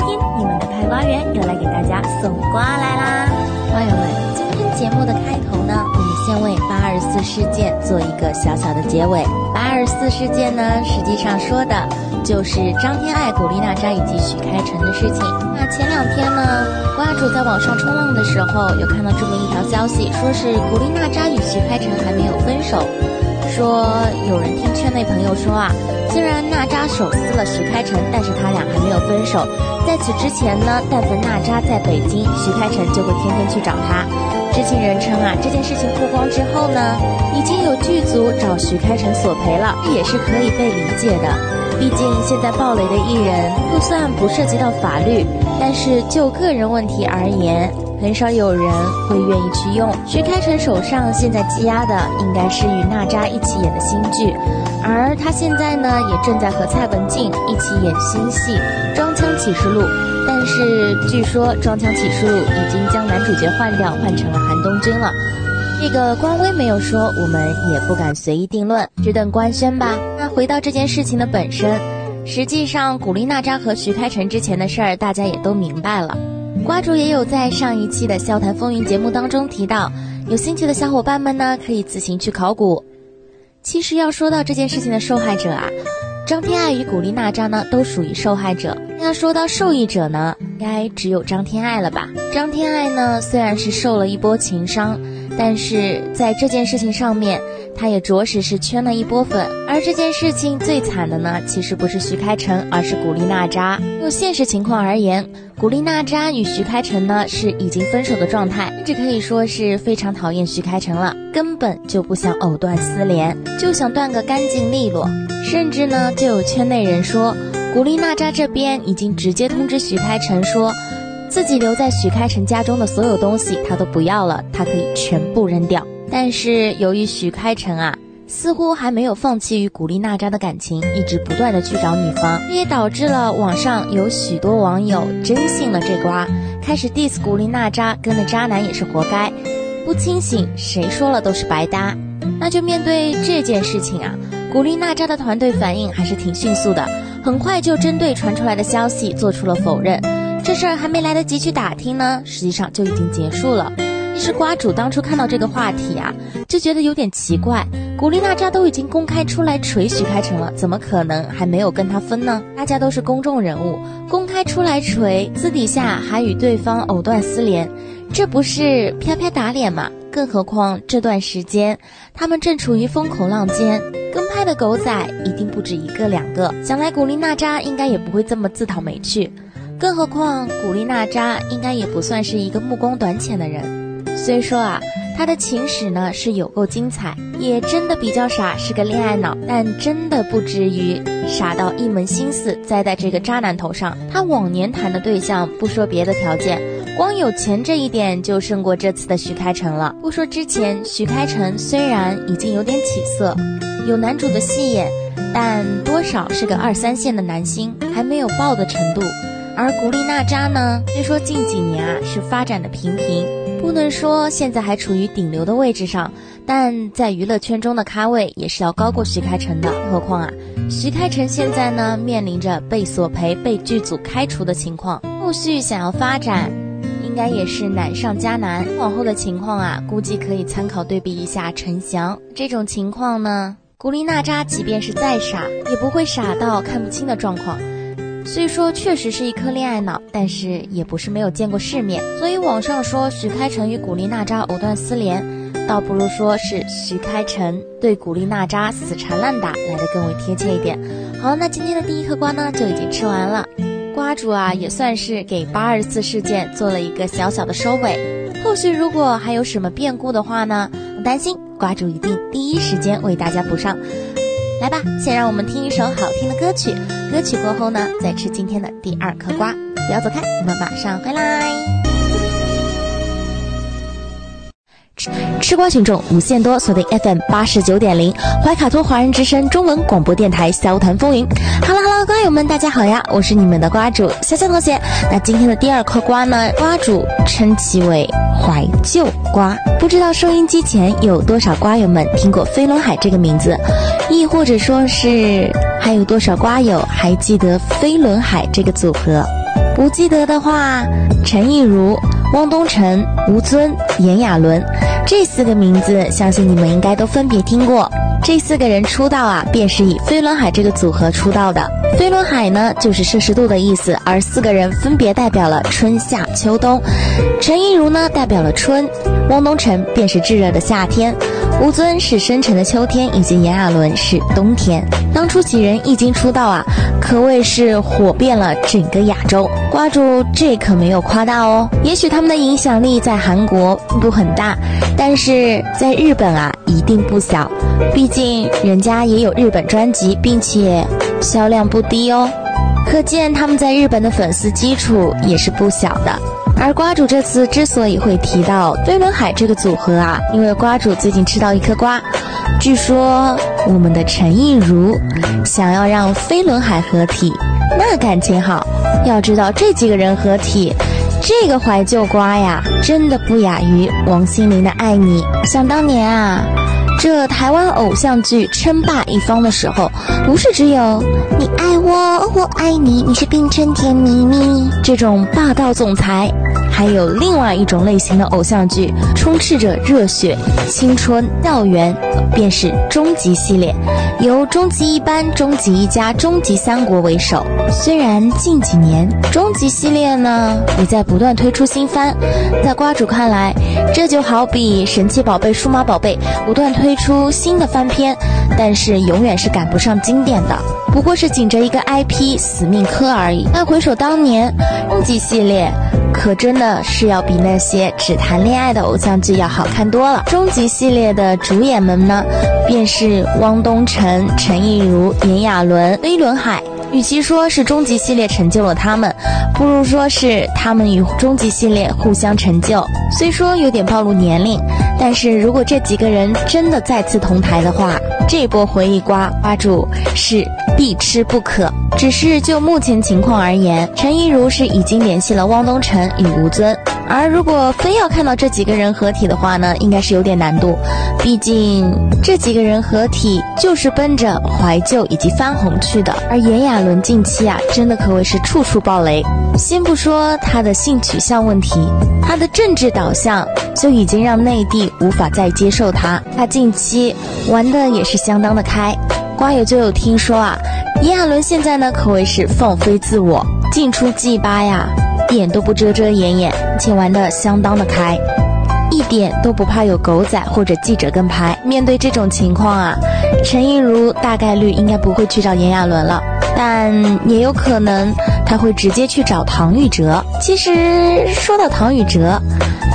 今天你们的派瓜员又来给大家送瓜来啦！瓜友们，今天节目的开头呢，我们先为八二四事件做一个小小的结尾。八二四事件呢，实际上说的就是张天爱、古力娜扎以及许开成的事情。那前两天呢，瓜主在网上冲浪的时候，有看到这么一条消息，说是古力娜扎与许开成还没有分手。说有人听圈内朋友说啊，虽然娜扎手撕了徐开成，但是他俩还没有分手。在此之前呢，但凡娜扎在北京，徐开成就会天天去找她。知情人称啊，这件事情曝光之后呢，已经有剧组找徐开成索赔了，这也是可以被理解的。毕竟现在暴雷的艺人，就算不涉及到法律，但是就个人问题而言。很少有人会愿意去用。徐开成手上现在积压的应该是与娜扎一起演的新剧，而他现在呢也正在和蔡文静一起演新戏《装腔启示录》，但是据说《装腔启示录》已经将男主角换掉，换成了韩东君了。这个官微没有说，我们也不敢随意定论，只等官宣吧。那回到这件事情的本身，实际上古力娜扎和徐开成之前的事儿，大家也都明白了。瓜主也有在上一期的笑谈风云节目当中提到，有兴趣的小伙伴们呢，可以自行去考古。其实要说到这件事情的受害者啊，张天爱与古力娜扎呢都属于受害者。那说到受益者呢，应该只有张天爱了吧？张天爱呢虽然是受了一波情伤，但是在这件事情上面。他也着实是圈了一波粉，而这件事情最惨的呢，其实不是徐开成，而是古力娜扎。就现实情况而言，古力娜扎与徐开成呢是已经分手的状态，甚至可以说是非常讨厌徐开成了，根本就不想藕断丝连，就想断个干净利落。甚至呢，就有圈内人说，古力娜扎这边已经直接通知徐开成，说自己留在许开成家中的所有东西他都不要了，他可以全部扔掉。但是由于许开成啊，似乎还没有放弃与古力娜扎的感情，一直不断的去找女方，这也导致了网上有许多网友真信了这瓜，开始 diss 古力娜扎，跟了渣男也是活该，不清醒谁说了都是白搭。那就面对这件事情啊，古力娜扎的团队反应还是挺迅速的，很快就针对传出来的消息做出了否认。这事儿还没来得及去打听呢，实际上就已经结束了。是瓜主当初看到这个话题啊，就觉得有点奇怪。古力娜扎都已经公开出来锤许开成了，怎么可能还没有跟他分呢？大家都是公众人物，公开出来锤，私底下还与对方藕断丝连，这不是啪啪打脸吗？更何况这段时间他们正处于风口浪尖，跟拍的狗仔一定不止一个两个。想来古力娜扎应该也不会这么自讨没趣，更何况古力娜扎应该也不算是一个目光短浅的人。虽说啊，他的情史呢是有够精彩，也真的比较傻，是个恋爱脑，但真的不至于傻到一门心思栽在这个渣男头上。他往年谈的对象，不说别的条件，光有钱这一点就胜过这次的徐开成了。不说之前徐开成虽然已经有点起色，有男主的戏演，但多少是个二三线的男星，还没有爆的程度。而古力娜扎呢，虽说近几年啊是发展的平平。不能说现在还处于顶流的位置上，但在娱乐圈中的咖位也是要高过徐开成的。何况啊，徐开成现在呢面临着被索赔、被剧组开除的情况，后续想要发展，应该也是难上加难。往后的情况啊，估计可以参考对比一下陈翔这种情况呢。古力娜扎即便是再傻，也不会傻到看不清的状况。虽说确实是一颗恋爱脑，但是也不是没有见过世面。所以网上说许开成与古力娜扎藕断丝连，倒不如说是许开成对古力娜扎死缠烂打来的更为贴切一点。好，那今天的第一颗瓜呢就已经吃完了，瓜主啊也算是给八二四事件做了一个小小的收尾。后续如果还有什么变故的话呢，不担心，瓜主一定第一时间为大家补上。来吧，先让我们听一首好听的歌曲。歌曲过后呢，再吃今天的第二颗瓜。不要走开，我们马上回来。吃瓜群众无限多，锁定 FM 八十九点零，怀卡托华人之声中文广播电台，笑谈风云。Hello Hello，瓜友们，大家好呀，我是你们的瓜主潇潇同学。那今天的第二颗瓜呢，瓜主称其为怀旧瓜。不知道收音机前有多少瓜友们听过飞轮海这个名字，亦或者说是还有多少瓜友还记得飞轮海这个组合？不记得的话，陈亦儒、汪东城、吴尊、炎亚纶这四个名字，相信你们应该都分别听过。这四个人出道啊，便是以飞轮海这个组合出道的。飞轮海呢，就是摄氏度的意思，而四个人分别代表了春夏秋冬。陈亦儒呢，代表了春；汪东城便是炙热的夏天；吴尊是深沉的秋天，以及炎亚纶是冬天。当初几人一经出道啊，可谓是火遍了整个亚洲。瓜主这可没有夸大哦，也许他们的影响力在韩国并不很大，但是在日本啊，一定不小。毕竟人家也有日本专辑，并且销量不低哦，可见他们在日本的粉丝基础也是不小的。而瓜主这次之所以会提到飞轮海这个组合啊，因为瓜主最近吃到一颗瓜，据说我们的陈亦儒想要让飞轮海合体，那感情好。要知道这几个人合体，这个怀旧瓜呀，真的不亚于王心凌的《爱你》。想当年啊。这台湾偶像剧称霸一方的时候，不是只有你爱我，我爱你，你是冰城甜蜜蜜这种霸道总裁，还有另外一种类型的偶像剧，充斥着热血、青春、校园，便是终极系列，由终极一班、终极一家、终极三国为首。虽然近几年终极系列呢也在不断推出新番，在瓜主看来，这就好比神奇宝贝、数码宝贝不断推。出新的翻篇，但是永远是赶不上经典的，不过是紧着一个 IP 死命磕而已。那回首当年，终极系列可真的是要比那些只谈恋爱的偶像剧要好看多了。终极系列的主演们呢，便是汪东城、陈亦儒、炎亚纶、飞轮海。与其说是终极系列成就了他们，不如说是他们与终极系列互相成就。虽说有点暴露年龄，但是如果这几个人真的再次同台的话，这波回忆瓜瓜主是必吃不可。只是就目前情况而言，陈亦儒是已经联系了汪东城与吴尊，而如果非要看到这几个人合体的话呢，应该是有点难度。毕竟这几个人合体就是奔着怀旧以及翻红去的，而炎亚。伦近期啊，真的可谓是处处爆雷。先不说他的性取向问题，他的政治导向就已经让内地无法再接受他。他近期玩的也是相当的开，瓜友就有听说啊，炎亚纶现在呢可谓是放飞自我，进出 G 八呀，一点都不遮遮掩掩，且玩的相当的开。一点都不怕有狗仔或者记者跟拍。面对这种情况啊，陈亦儒大概率应该不会去找炎亚纶了，但也有可能他会直接去找唐禹哲。其实说到唐禹哲，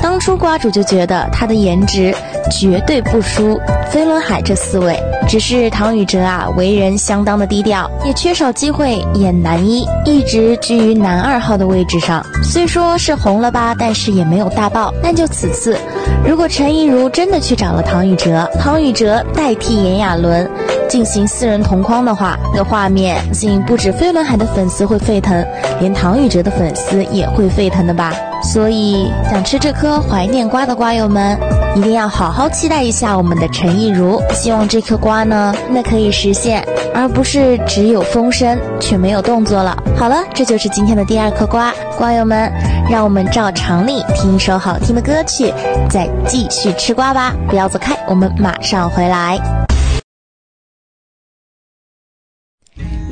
当初瓜主就觉得他的颜值绝对不输飞轮海这四位，只是唐禹哲啊为人相当的低调，也缺少机会演男一，一直居于男二号的位置上。虽说是红了吧，但是也没有大爆。但就此次，如果陈亦儒真的去找了唐禹哲，唐禹哲代替炎亚纶进行四人同框的话，那画面信不止飞轮海的粉丝会沸腾，连唐禹哲的粉丝也会沸腾的吧。所以想吃这颗怀念瓜的瓜友们，一定要好好期待一下我们的陈亦儒。希望这颗瓜呢，那可以实现，而不是只有风声却没有动作了。好了，这就是今天的第二颗瓜，瓜友们，让我们照常理听一首好听的歌曲，再继续吃瓜吧。不要走开，我们马上回来。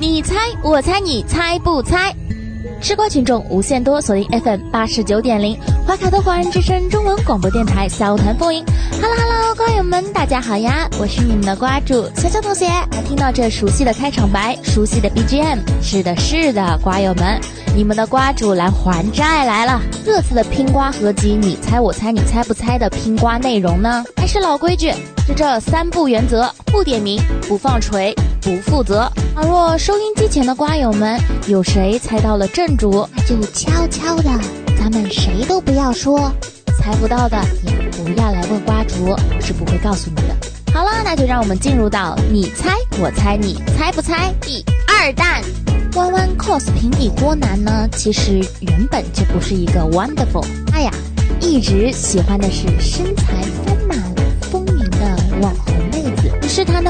你猜，我猜，你猜不猜？吃瓜群众无限多，锁定 FM 八十九点零，怀卡托华人之声中文广播电台小团风云。Hello Hello，瓜友们，大家好呀！我是你们的瓜主小小同学。听到这熟悉的开场白，熟悉的 BGM，是的，是的，瓜友们，你们的瓜主来还债来了。这次的拼瓜合集，你猜我猜你猜不猜的拼瓜内容呢？还是老规矩，就这三不原则：不点名，不放锤，不负责。而若收音机前的瓜友们有谁猜到了正主，就悄悄的，咱们谁都不要说。猜不到的也不要来问瓜主，我是不会告诉你的。好了，那就让我们进入到你猜我猜你猜不猜第二弹。弯弯 cos 平底锅男呢，其实原本就不是一个 wonderful，他呀一直喜欢的是身材丰满、丰盈的网红。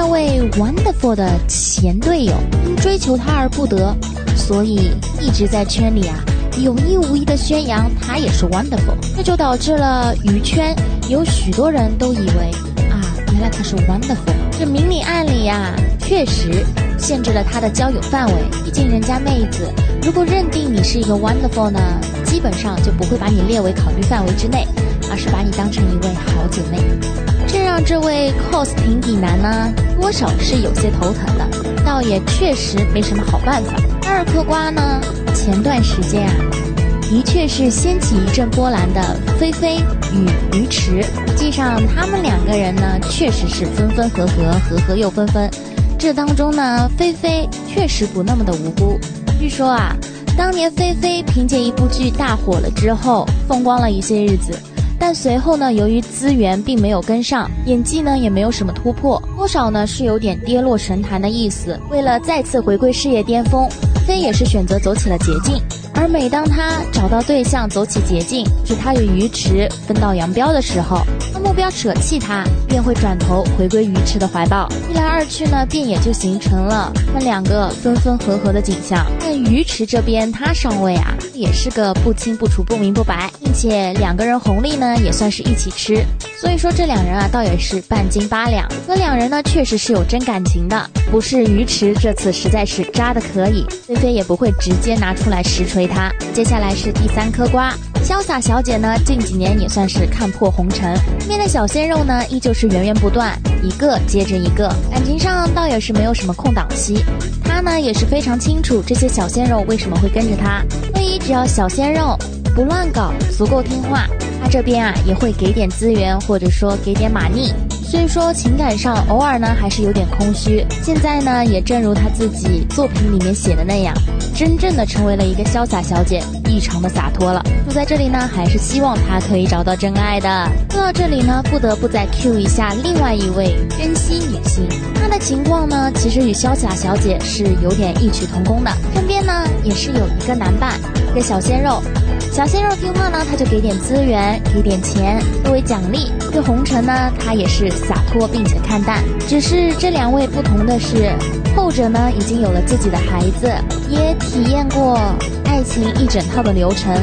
那位 wonderful 的前队友因追求他而不得，所以一直在圈里啊。有意无意的宣扬他也是 wonderful，这就导致了娱圈有许多人都以为啊，原来他是 wonderful。这明里暗里呀，确实限制了他的交友范围。毕竟人家妹子如果认定你是一个 wonderful 呢，基本上就不会把你列为考虑范围之内，而是把你当成一位好姐妹。这让这位 cos 平底男呢，多少是有些头疼的，倒也确实没什么好办法。二嗑瓜呢？前段时间啊，的确是掀起一阵波澜的菲菲与鱼池。实际上，他们两个人呢，确实是分分合合，合合又分分。这当中呢，菲菲确实不那么的无辜。据说啊，当年菲菲凭借一部剧大火了之后，风光了一些日子，但随后呢，由于资源并没有跟上，演技呢也没有什么突破，多少呢是有点跌落神坛的意思。为了再次回归事业巅峰。飞也是选择走起了捷径，而每当他找到对象走起捷径，是他与鱼池分道扬镳的时候，当目标舍弃他，便会转头回归鱼池的怀抱。一来二去呢，便也就形成了他们两个分分合合的景象。但鱼池这边他上位啊，也是个不清不楚、不明不白，并且两个人红利呢也算是一起吃，所以说这两人啊倒也是半斤八两。可两人呢确实是有真感情的，不是鱼池这次实在是渣的可以。菲菲也不会直接拿出来实锤给他。接下来是第三颗瓜，潇洒小姐呢，近几年也算是看破红尘，面对小鲜肉呢，依旧是源源不断，一个接着一个，感情上倒也是没有什么空档期。她呢也是非常清楚这些小鲜肉为什么会跟着她，所以只要小鲜肉不乱搞，足够听话，她这边啊也会给点资源，或者说给点马力。虽说情感上偶尔呢还是有点空虚，现在呢也正如他自己作品里面写的那样，真正的成为了一个潇洒小姐，异常的洒脱了。住在这里呢，还是希望他可以找到真爱的。说到这里呢，不得不再 Q 一下另外一位珍惜女性，她的情况呢，其实与潇洒小姐是有点异曲同工的，身边呢也是有一个男伴，一个小鲜肉。小鲜肉听话呢，他就给点资源，给点钱作为奖励。对红尘呢，他也是洒脱并且看淡。只是这两位不同的是，后者呢已经有了自己的孩子，也体验过爱情一整套的流程，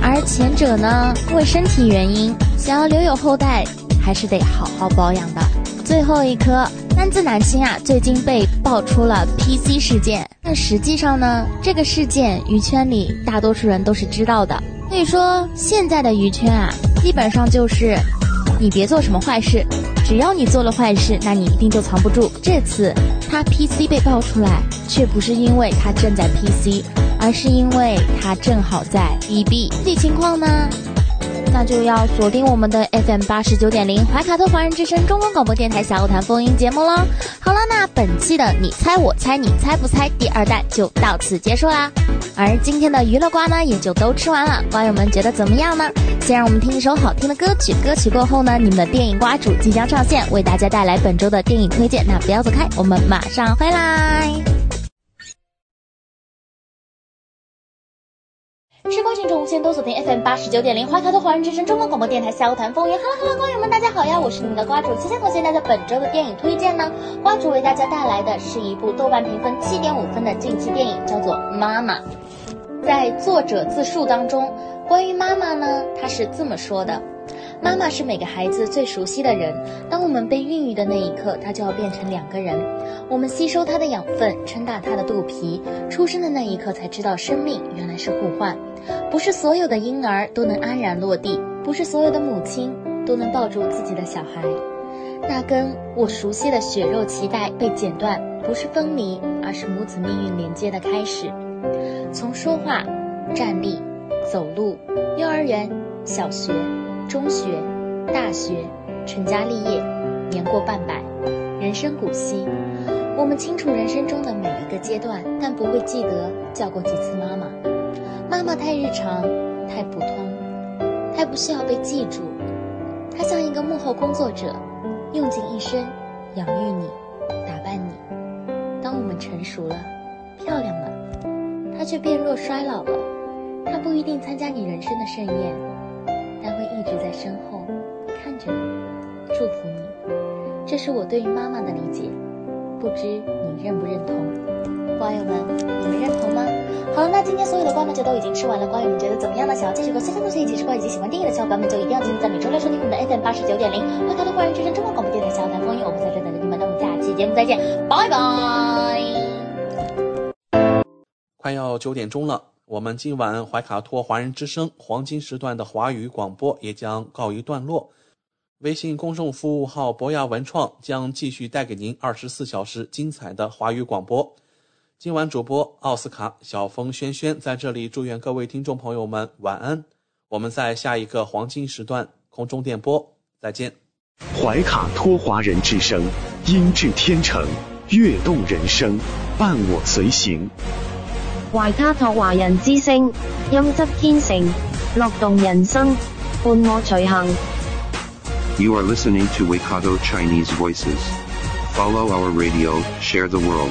而前者呢，因为身体原因，想要留有后代，还是得好好保养的。最后一颗三字男星啊，最近被爆出了 PC 事件。但实际上呢，这个事件娱圈里大多数人都是知道的。可以说，现在的娱圈啊，基本上就是你别做什么坏事。只要你做了坏事，那你一定就藏不住。这次他 PC 被爆出来，却不是因为他正在 PC，而是因为他正好在 BB。具体情况呢？那就要锁定我们的 FM 八十九点零怀卡托华人之声中文广播电台小谈风云节目喽。好了，那本期的你猜我猜你猜不猜第二弹就到此结束啦。而今天的娱乐瓜呢，也就都吃完了。瓜友们觉得怎么样呢？先让我们听一首好听的歌曲，歌曲过后呢，你们的电影瓜主即将上线，为大家带来本周的电影推荐。那不要走开，我们马上回来。吃瓜群众无限多锁定 FM 八十九点零怀卡托华人之声中国广播电台笑谈风云。Hello Hello，瓜友们大家好呀，我是你们的瓜主七千头。现在在本周的电影推荐呢，瓜主为大家带来的是一部豆瓣评分七点五分的近期电影，叫做《妈妈》。在作者自述当中，关于妈妈呢，他是这么说的。妈妈是每个孩子最熟悉的人。当我们被孕育的那一刻，她就要变成两个人。我们吸收她的养分，撑大她的肚皮。出生的那一刻，才知道生命原来是互换。不是所有的婴儿都能安然落地，不是所有的母亲都能抱住自己的小孩。那根我熟悉的血肉脐带被剪断，不是分离，而是母子命运连接的开始。从说话、站立、走路、幼儿园、小学。中学、大学，成家立业，年过半百，人生古稀。我们清楚人生中的每一个阶段，但不会记得叫过几次妈妈。妈妈太日常，太普通，太不需要被记住。她像一个幕后工作者，用尽一生养育你，打扮你。当我们成熟了，漂亮了，她却变弱衰老了。她不一定参加你人生的盛宴。但会一直在身后看着你，祝福你。这是我对于妈妈的理解，不知你认不认同？瓜友们，你们认同吗？好了，那今天所有的瓜呢就都已经吃完了。瓜友们觉得怎么样呢？想要继续和三三同学一起吃瓜以及喜欢电影的小伙伴们，就一定要记得在每周六收听我们的 FM 八十九点零怀卡托华人之声中文广播电台小谈风云。我们在这等着你们，那我们下期节目再见，拜拜。快要九点钟了。我们今晚怀卡托华人之声黄金时段的华语广播也将告一段落。微信公众服务号博雅文创将继续带给您二十四小时精彩的华语广播。今晚主播奥斯卡、小峰、轩轩在这里祝愿各位听众朋友们晚安。我们在下一个黄金时段空中电波再见。怀卡托华人之声，音质天成，悦动人生，伴我随行。怀卡托华人之声，音质天成，乐动人生，伴我随行。You are listening to Waikato Chinese Voices. Follow our radio, share the world.